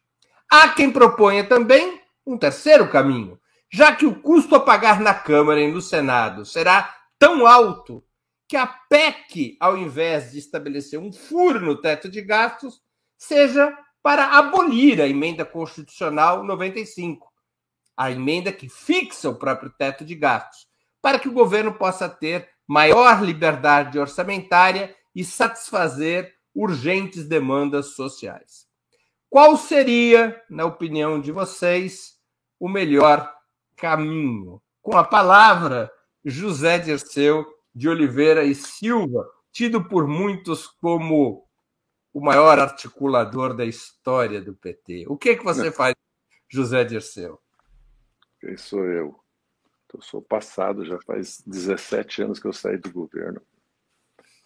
Speaker 1: Há quem proponha também um terceiro caminho, já que o custo a pagar na Câmara e no Senado será tão alto que a PEC, ao invés de estabelecer um furo no teto de gastos, seja para abolir a emenda constitucional 95, a emenda que fixa o próprio teto de gastos, para que o governo possa ter maior liberdade orçamentária e satisfazer urgentes demandas sociais. Qual seria, na opinião de vocês, o melhor caminho? Com a palavra, José Dirceu de Oliveira e Silva, tido por muitos como o maior articulador da história do PT. O que, é que você faz, José Dirceu?
Speaker 2: Quem sou eu? Eu sou passado, já faz 17 anos que eu saí do governo.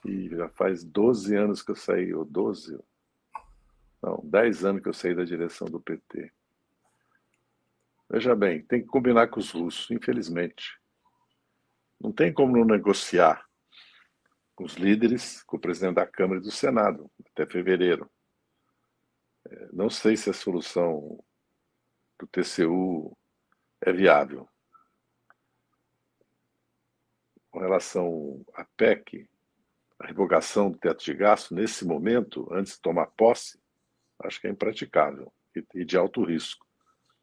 Speaker 2: E já faz 12 anos que eu saí, ou 12, não, 10 anos que eu saí da direção do PT. Veja bem, tem que combinar com os russos, infelizmente. Não tem como não negociar com os líderes, com o presidente da Câmara e do Senado, até fevereiro. É, não sei se a solução do TCU é viável. Com relação à PEC, a revogação do teto de gasto, nesse momento, antes de tomar posse, acho que é impraticável e de alto risco,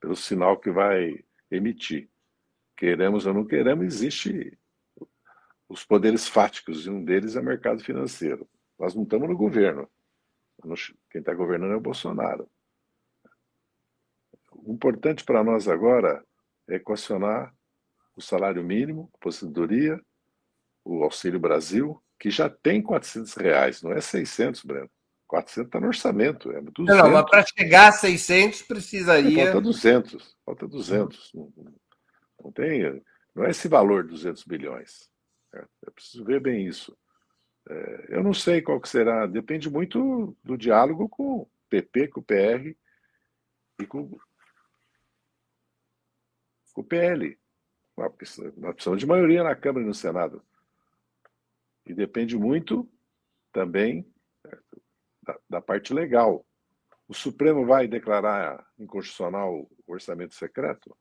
Speaker 2: pelo sinal que vai emitir. Queremos ou não queremos, existe os poderes fáticos, e um deles é o mercado financeiro. Nós não estamos no governo. Quem está governando é o Bolsonaro. O importante para nós agora é equacionar o salário mínimo, a aposentadoria, o Auxílio Brasil, que já tem 400 reais, não é 600, Breno. 400 está no orçamento, é 200.
Speaker 1: Não, mas para chegar a 600 precisaria...
Speaker 2: Falta 200, falta 200. Não, não, tem, não é esse valor, 200 bilhões. É, eu preciso ver bem isso. É, eu não sei qual que será, depende muito do diálogo com o PP, com o PR e com, com o PL. Nós precisamos de maioria na Câmara e no Senado. E depende muito também da, parte legal. O Supremo vai declarar inconstitucional o orçamento secreto?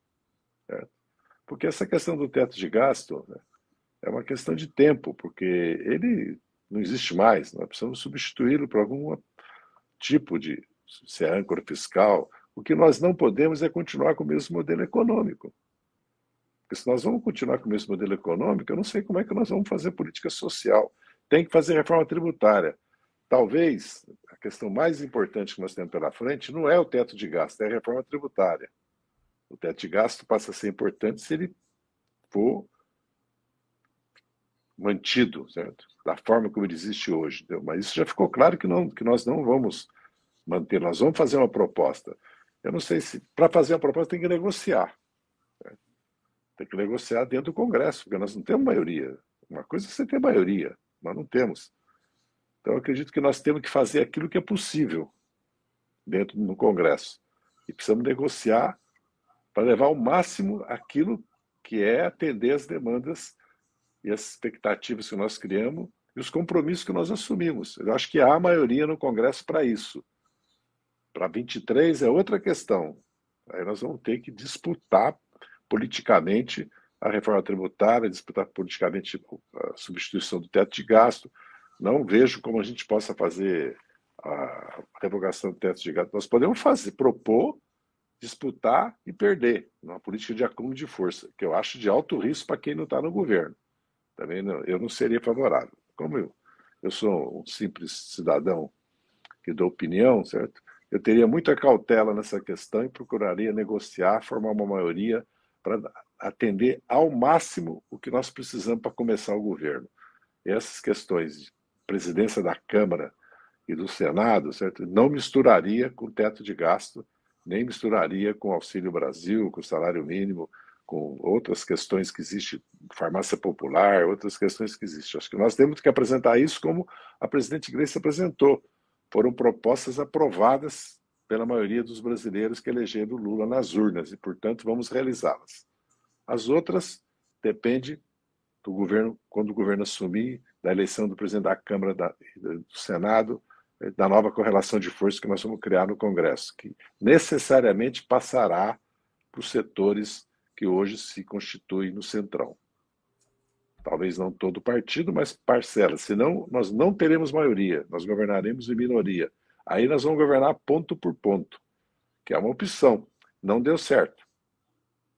Speaker 2: Porque essa questão do teto de gasto né, é uma questão de tempo, porque ele não existe mais. Nós precisamos substituí-lo por algum tipo de se é âncora fiscal. O que nós não podemos é continuar com o mesmo modelo econômico. Porque se nós vamos continuar com o mesmo modelo econômico, eu não sei como é que nós vamos fazer política social. Tem que fazer reforma tributária. Talvez a questão mais importante que nós temos pela frente não é o teto de gasto, é a reforma tributária. O teto de gasto passa a ser importante se ele for mantido, certo? Da forma como ele existe hoje. Entendeu? Mas isso já ficou claro que, não, que nós não vamos manter, nós vamos fazer uma proposta. Eu não sei se, para fazer uma proposta, tem que negociar. Certo? Tem que negociar dentro do Congresso, porque nós não temos maioria. Uma coisa é você ter maioria, nós não temos. Então, acredito que nós temos que fazer aquilo que é possível dentro do Congresso. E precisamos negociar para levar ao máximo aquilo que é atender as demandas e as expectativas que nós criamos e os compromissos que nós assumimos. Eu acho que há maioria no Congresso para isso. Para 23 é outra questão. Aí nós vamos ter que disputar politicamente a reforma tributária, disputar politicamente a substituição do teto de gasto. Não vejo como a gente possa fazer a revogação do teto de gasto. Nós podemos fazer, propor, disputar e perder numa política de acúmulo de força, que eu acho de alto risco para quem não está no governo. Também não, eu não seria favorável. Como eu, eu sou um simples cidadão que dou opinião, certo? Eu teria muita cautela nessa questão e procuraria negociar, formar uma maioria para atender ao máximo o que nós precisamos para começar o governo. E essas questões presidência da Câmara e do Senado, certo? Não misturaria com o teto de gasto, nem misturaria com Auxílio Brasil, com salário mínimo, com outras questões que existem, farmácia popular, outras questões que existem. Acho que nós temos que apresentar isso como a presidente Grace apresentou. Foram propostas aprovadas pela maioria dos brasileiros que elegeram Lula nas urnas e, portanto, vamos realizá-las. As outras depende do governo, quando o governo assumir, da eleição do presidente da Câmara da, do Senado, eh, da nova correlação de forças que nós vamos criar no Congresso, que necessariamente passará para os setores que hoje se constituem no Centrão. Talvez não todo o partido, mas parcela. Senão, nós não teremos maioria, nós governaremos em minoria. Aí nós vamos governar ponto por ponto, que é uma opção. Não deu certo.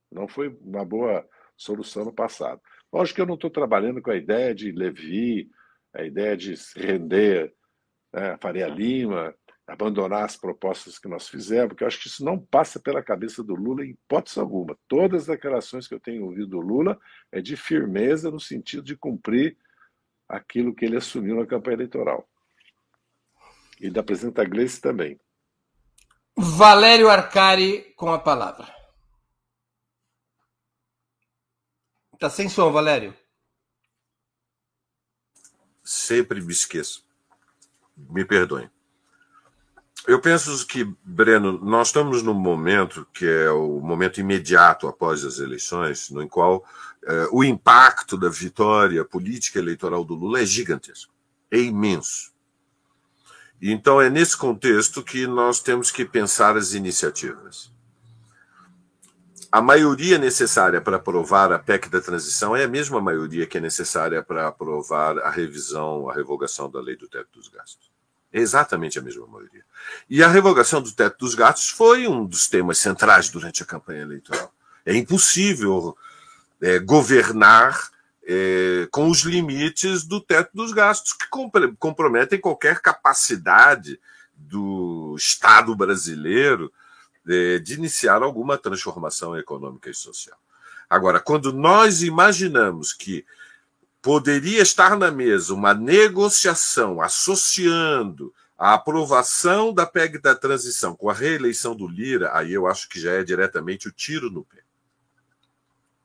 Speaker 2: Não foi uma boa solução no passado. Lógico que eu não estou trabalhando com a ideia de Levi, a ideia de se render né, Faria Lima, abandonar as propostas que nós fizemos, porque eu acho que isso não passa pela cabeça do Lula em hipótese alguma. Todas as declarações que eu tenho ouvido do Lula é de firmeza no sentido de cumprir aquilo que ele assumiu na campanha eleitoral. E da presidenta Gleice também.
Speaker 1: Valério Arcari com a palavra. Tá sem som, Valério.
Speaker 3: Sempre me esqueço. Me perdoem. Eu penso que, Breno, nós estamos num momento que é o momento imediato após as eleições, no qual eh, o impacto da vitória política eleitoral do Lula é gigantesco, é imenso. Então, é nesse contexto que nós temos que pensar as iniciativas. A maioria necessária para aprovar a PEC da transição é a mesma maioria que é necessária para aprovar a revisão, a revogação da lei do teto dos gastos. É exatamente a mesma maioria. E a revogação do teto dos gastos foi um dos temas centrais durante a campanha eleitoral. É impossível é, governar é, com os limites do teto dos gastos, que comprometem qualquer capacidade do Estado brasileiro é, de iniciar alguma transformação econômica e social. Agora, quando nós imaginamos que poderia estar na mesa uma negociação associando a aprovação da PEG da transição com a reeleição do Lira, aí eu acho que já é diretamente o tiro no pé.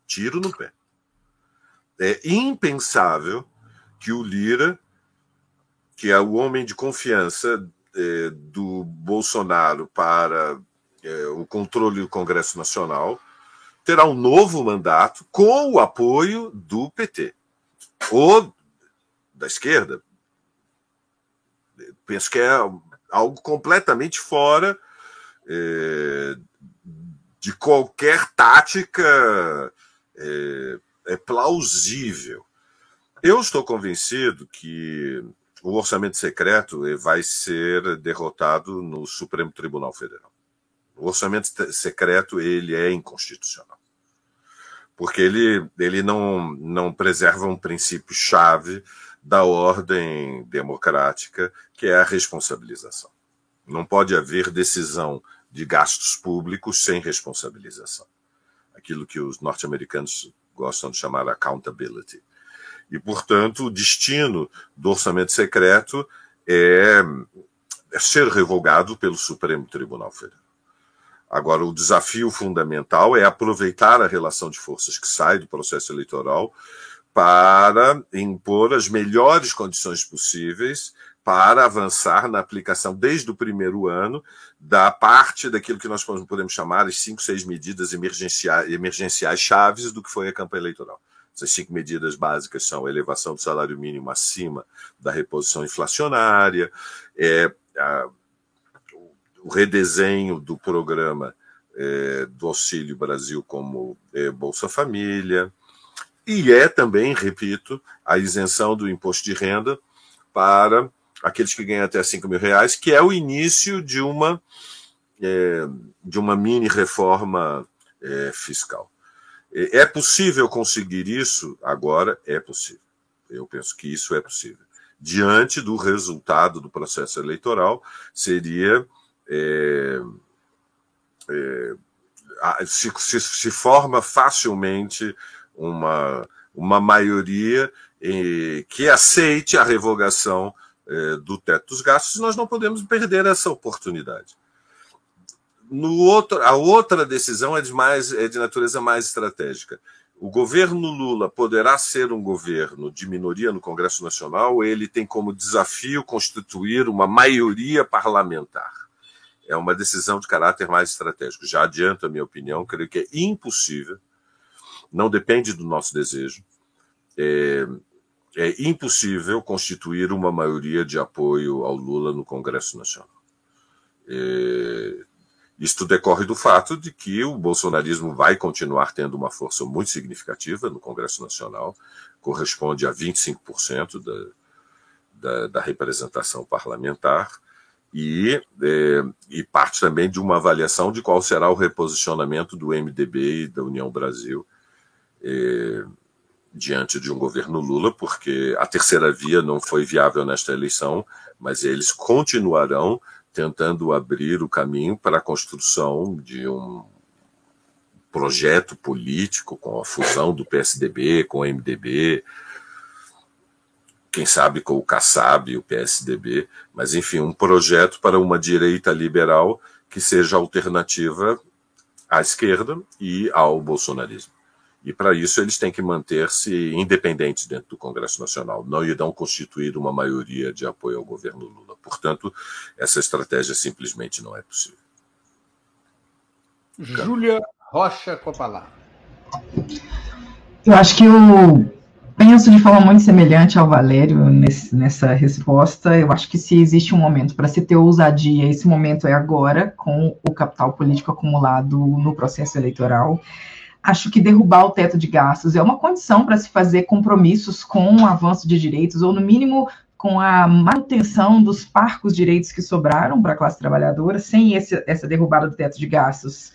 Speaker 3: Tiro no pé. É impensável que o Lira, que é o homem de confiança é, do Bolsonaro para o controle do Congresso Nacional, terá um novo mandato com o apoio do PT ou da esquerda. Penso que é algo completamente fora é, de qualquer tática é, é plausível. Eu estou convencido que o orçamento secreto vai ser derrotado no Supremo Tribunal Federal. O orçamento secreto ele é inconstitucional, porque ele, ele não, não preserva um princípio chave da ordem democrática, que é a responsabilização. Não pode haver decisão de gastos públicos sem responsabilização. Aquilo que os norte-americanos gostam de chamar accountability. E, portanto, o destino do orçamento secreto é, é ser revogado pelo Supremo Tribunal Federal. Agora, o desafio fundamental é aproveitar a relação de forças que sai do processo eleitoral para impor as melhores condições possíveis para avançar na aplicação desde o primeiro ano da parte daquilo que nós podemos chamar as cinco, seis medidas emergenciais, emergenciais chaves do que foi a campanha eleitoral. Essas cinco medidas básicas são a elevação do salário mínimo acima da reposição inflacionária, é, a, o redesenho do programa é, do Auxílio Brasil como é, Bolsa Família, e é também, repito, a isenção do imposto de renda para aqueles que ganham até 5 mil reais, que é o início de uma, é, de uma mini reforma é, fiscal. É, é possível conseguir isso agora? É possível. Eu penso que isso é possível. Diante do resultado do processo eleitoral, seria é, é, se, se, se forma facilmente uma, uma maioria que aceite a revogação eh, do teto dos gastos, nós não podemos perder essa oportunidade. No outro, a outra decisão é de, mais, é de natureza mais estratégica. O governo Lula poderá ser um governo de minoria no Congresso Nacional, ele tem como desafio constituir uma maioria parlamentar é uma decisão de caráter mais estratégico. Já adianto a minha opinião, creio que é impossível, não depende do nosso desejo, é, é impossível constituir uma maioria de apoio ao Lula no Congresso Nacional. É, isto decorre do fato de que o bolsonarismo vai continuar tendo uma força muito significativa no Congresso Nacional, corresponde a 25% da, da, da representação parlamentar e, é, e parte também de uma avaliação de qual será o reposicionamento do MDB e da União Brasil é, diante de um governo Lula, porque a terceira via não foi viável nesta eleição, mas eles continuarão tentando abrir o caminho para a construção de um projeto político com a fusão do PSDB com o MDB, quem sabe com o Kassab o PSDB, mas enfim, um projeto para uma direita liberal que seja alternativa à esquerda e ao bolsonarismo. E para isso eles têm que manter-se independentes dentro do Congresso Nacional, não irão constituir uma maioria de apoio ao governo Lula. Portanto, essa estratégia simplesmente não é possível.
Speaker 1: Júlia Rocha com a palavra.
Speaker 4: Eu acho que o penso de forma muito semelhante ao Valério nesse, nessa resposta. Eu acho que se existe um momento para se ter ousadia, esse momento é agora, com o capital político acumulado no processo eleitoral. Acho que derrubar o teto de gastos é uma condição para se fazer compromissos com o avanço de direitos, ou no mínimo com a manutenção dos parcos direitos que sobraram para a classe trabalhadora, sem esse, essa derrubada do teto de gastos,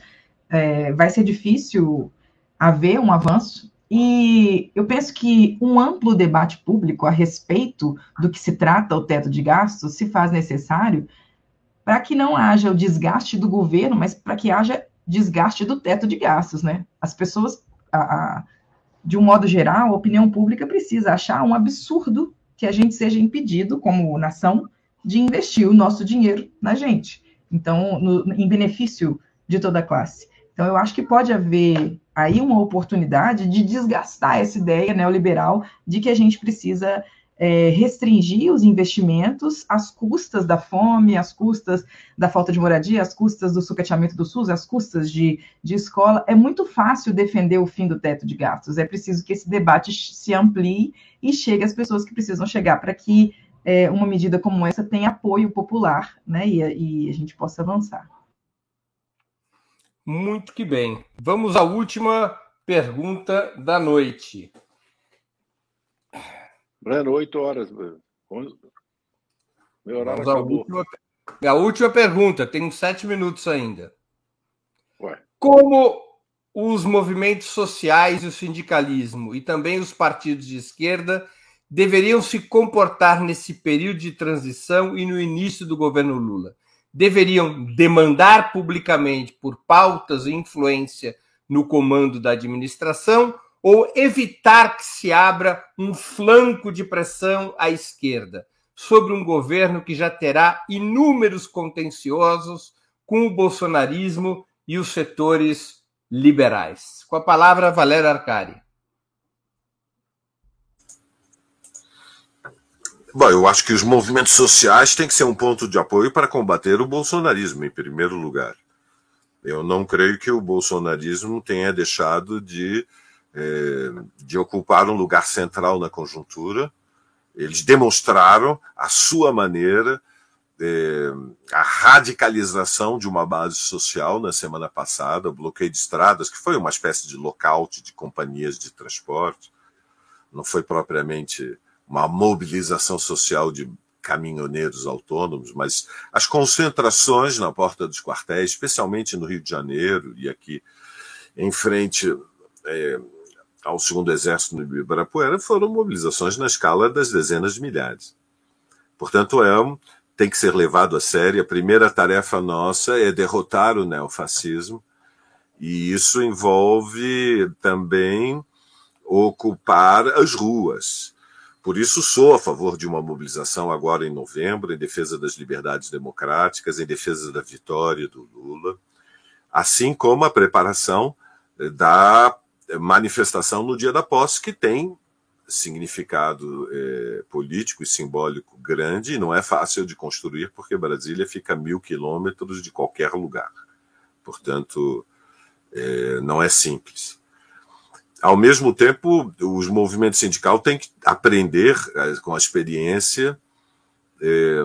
Speaker 4: é, vai ser difícil haver um avanço e eu penso que um amplo debate público a respeito do que se trata o teto de gastos se faz necessário para que não haja o desgaste do governo, mas para que haja desgaste do teto de gastos, né? As pessoas, a, a, de um modo geral, a opinião pública precisa achar um absurdo que a gente seja impedido, como nação, de investir o nosso dinheiro na gente. Então, no, em benefício de toda a classe. Então, eu acho que pode haver aí uma oportunidade de desgastar essa ideia neoliberal de que a gente precisa é, restringir os investimentos às custas da fome, às custas da falta de moradia, às custas do sucateamento do SUS, às custas de, de escola. É muito fácil defender o fim do teto de gastos. É preciso que esse debate se amplie e chegue às pessoas que precisam chegar para que é, uma medida como essa tenha apoio popular né, e, e a gente possa avançar.
Speaker 1: Muito que bem. Vamos à última pergunta da noite.
Speaker 2: Breno, oito horas.
Speaker 1: Meu horário Vamos acabou. Última, a última pergunta, tem sete minutos ainda. Ué. Como os movimentos sociais e o sindicalismo e também os partidos de esquerda deveriam se comportar nesse período de transição e no início do governo Lula? Deveriam demandar publicamente por pautas e influência no comando da administração ou evitar que se abra um flanco de pressão à esquerda sobre um governo que já terá inúmeros contenciosos com o bolsonarismo e os setores liberais. Com a palavra, Valério Arcari.
Speaker 3: Bom, eu acho que os movimentos sociais têm que ser um ponto de apoio para combater o bolsonarismo, em primeiro lugar. Eu não creio que o bolsonarismo tenha deixado de, é, de ocupar um lugar central na conjuntura. Eles demonstraram a sua maneira, é, a radicalização de uma base social na semana passada, o bloqueio de estradas, que foi uma espécie de lockout de companhias de transporte, não foi propriamente uma mobilização social de caminhoneiros autônomos, mas as concentrações na porta dos quartéis, especialmente no Rio de Janeiro e aqui em frente é, ao segundo exército no Ibirapuera, foram mobilizações na escala das dezenas de milhares. Portanto, é, tem que ser levado a sério. A primeira tarefa nossa é derrotar o neofascismo E isso envolve também ocupar as ruas. Por isso, sou a favor de uma mobilização agora em novembro, em defesa das liberdades democráticas, em defesa da vitória do Lula, assim como a preparação da manifestação no dia da posse, que tem significado é, político e simbólico grande e não é fácil de construir, porque Brasília fica a mil quilômetros de qualquer lugar. Portanto, é, não é simples. Ao mesmo tempo, os movimentos sindicais têm que aprender é, com a experiência é,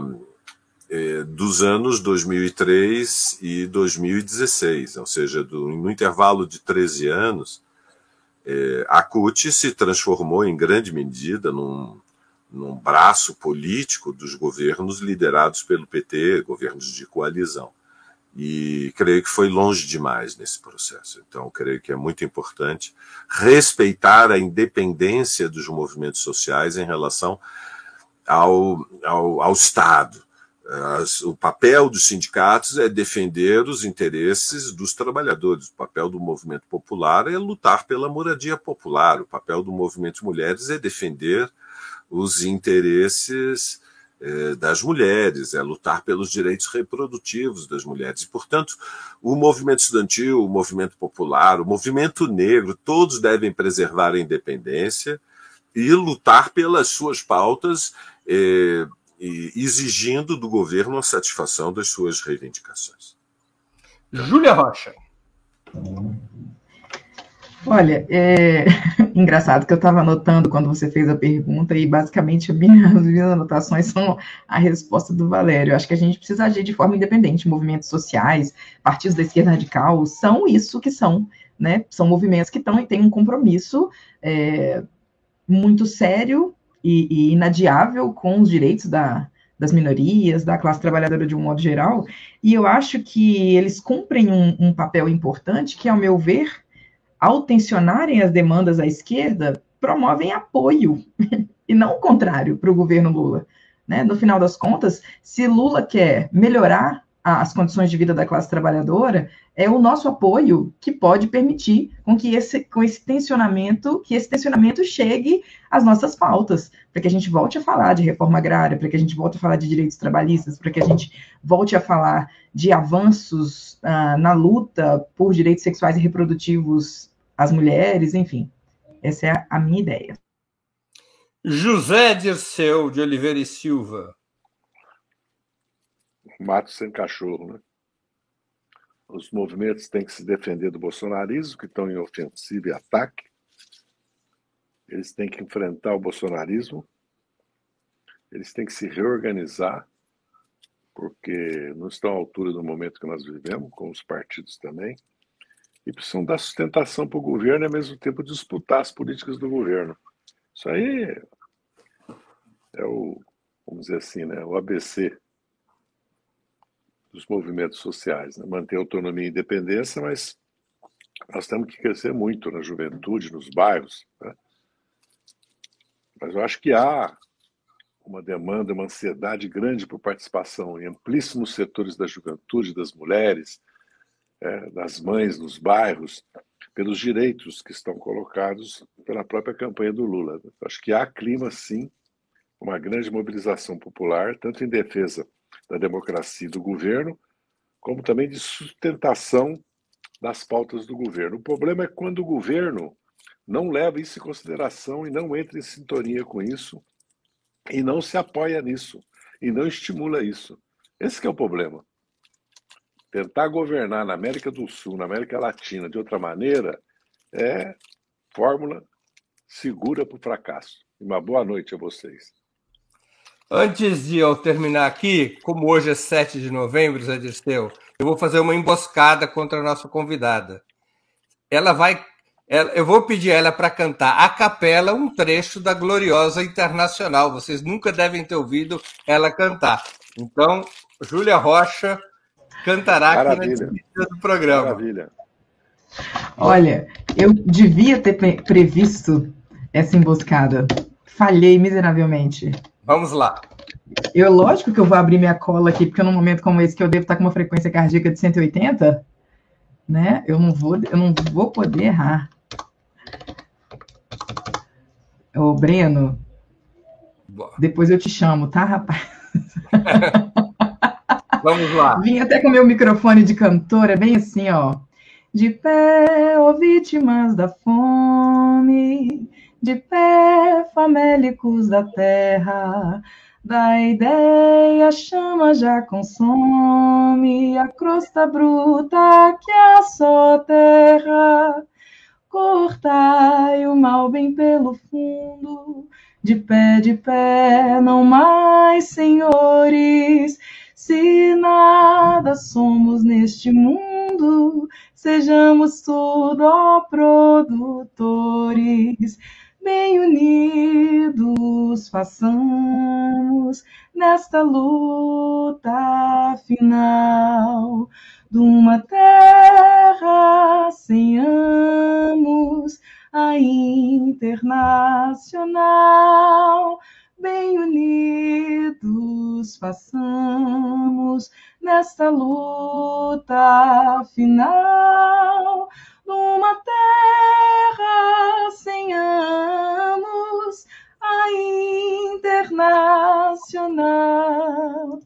Speaker 3: é, dos anos 2003 e 2016, ou seja, do, no intervalo de 13 anos, é, a CUT se transformou em grande medida num, num braço político dos governos liderados pelo PT, governos de coalizão. E creio que foi longe demais nesse processo. Então, creio que é muito importante respeitar a independência dos movimentos sociais em relação ao, ao, ao Estado as, o papel dos sindicatos é defender os interesses dos trabalhadores. O papel do movimento popular é lutar pela moradia popular. O papel do movimento mulheres é defender os interesses das mulheres, é lutar pelos direitos reprodutivos das mulheres. E, portanto, o movimento estudantil, o movimento popular, o movimento negro, todos devem preservar a independência e lutar pelas suas pautas. Eh, exigindo do governo a satisfação das suas reivindicações.
Speaker 1: Júlia Rocha.
Speaker 4: Olha, é engraçado que eu estava anotando quando você fez a pergunta e basicamente as minhas anotações são a resposta do Valério. Eu acho que a gente precisa agir de forma independente. Movimentos sociais, partidos da esquerda radical, são isso que são, né? São movimentos que estão e têm um compromisso é, muito sério e, e inadiável com os direitos da, das minorias, da classe trabalhadora de um modo geral, e eu acho que eles cumprem um, um papel importante que, ao meu ver, ao tensionarem as demandas à esquerda, promovem apoio, e não o contrário, para o governo Lula. Né? No final das contas, se Lula quer melhorar as condições de vida da classe trabalhadora, é o nosso apoio que pode permitir com que esse, com esse tensionamento, que esse tensionamento chegue às nossas pautas, para que a gente volte a falar de reforma agrária, para que a gente volte a falar de direitos trabalhistas, para que a gente volte a falar de avanços uh, na luta por direitos sexuais e reprodutivos às mulheres, enfim. Essa é a, a minha ideia.
Speaker 1: José Dirceu de Oliveira e Silva
Speaker 2: mato sem cachorro. Né? Os movimentos têm que se defender do bolsonarismo, que estão em ofensiva e ataque. Eles têm que enfrentar o bolsonarismo. Eles têm que se reorganizar, porque não estão à altura do momento que nós vivemos, com os partidos também. E precisam dar sustentação para o governo e, ao mesmo tempo, disputar as políticas do governo. Isso aí é o, vamos dizer assim, né, o ABC dos movimentos sociais, né? manter autonomia e independência, mas nós temos que crescer muito na juventude, nos bairros. Né? Mas eu acho que há uma demanda, uma ansiedade grande por participação em amplíssimos setores da juventude, das mulheres, é, das mães nos bairros, pelos direitos que estão colocados pela própria campanha do Lula. Acho que há clima, sim, uma grande mobilização popular, tanto em defesa da democracia e do governo, como também de sustentação das pautas do governo. O problema é quando o governo não leva isso em consideração e não entra em sintonia com isso e não se apoia nisso e não estimula isso. Esse é o problema. Tentar governar na América do Sul, na América Latina, de outra maneira, é fórmula segura para o fracasso. Uma boa noite a vocês.
Speaker 1: Antes de eu terminar aqui, como hoje é 7 de novembro, Zé Dirceu, eu vou fazer uma emboscada contra a nossa convidada. Ela vai. Ela, eu vou pedir ela para cantar a capela um trecho da Gloriosa Internacional. Vocês nunca devem ter ouvido ela cantar. Então, Júlia Rocha cantará Maravilha. aqui na do programa. Maravilha.
Speaker 4: Olha, eu devia ter previsto essa emboscada. Falhei miseravelmente.
Speaker 1: Vamos lá.
Speaker 4: Eu, lógico que eu vou abrir minha cola aqui, porque num momento como esse que eu devo estar com uma frequência cardíaca de 180, né? Eu não vou, eu não vou poder errar. Ô, Breno, Boa. depois eu te chamo, tá, rapaz?
Speaker 1: Vamos lá.
Speaker 4: Vim até com meu microfone de cantora, bem assim, ó. De pé, ó vítimas da fome, de pé, famélicos da terra, da ideia chama já consome a crosta bruta que a só terra. Cortai o mal bem pelo fundo, de pé, de pé, não mais, senhores. Se nada somos neste mundo, sejamos tudo, ó produtores. Bem unidos façamos nesta luta final de uma terra sem amos, a internacional bem unidos façamos nesta luta final numa terra sem amos, a internacional.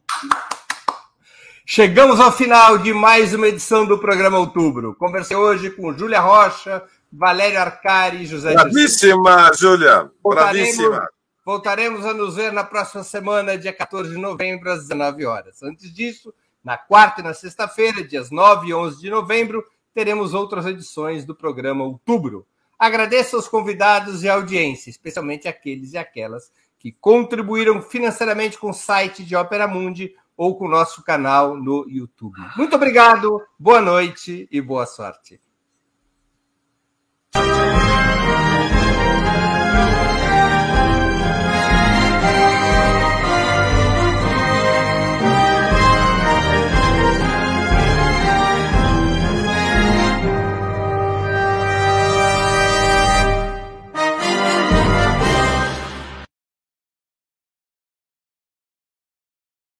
Speaker 1: Chegamos ao final de mais uma edição do programa Outubro. Conversei hoje com Júlia Rocha, Valério Arcari e José
Speaker 3: Bravíssima, Júlia! Bravíssima!
Speaker 1: Voltaremos a nos ver na próxima semana, dia 14 de novembro, às 19 horas. Antes disso, na quarta e na sexta-feira, dias 9 e 11 de novembro, teremos outras edições do programa Outubro. Agradeço aos convidados e à audiência, especialmente aqueles e aquelas que contribuíram financeiramente com o site de Ópera Mundi ou com o nosso canal no YouTube. Muito obrigado, boa noite e boa sorte.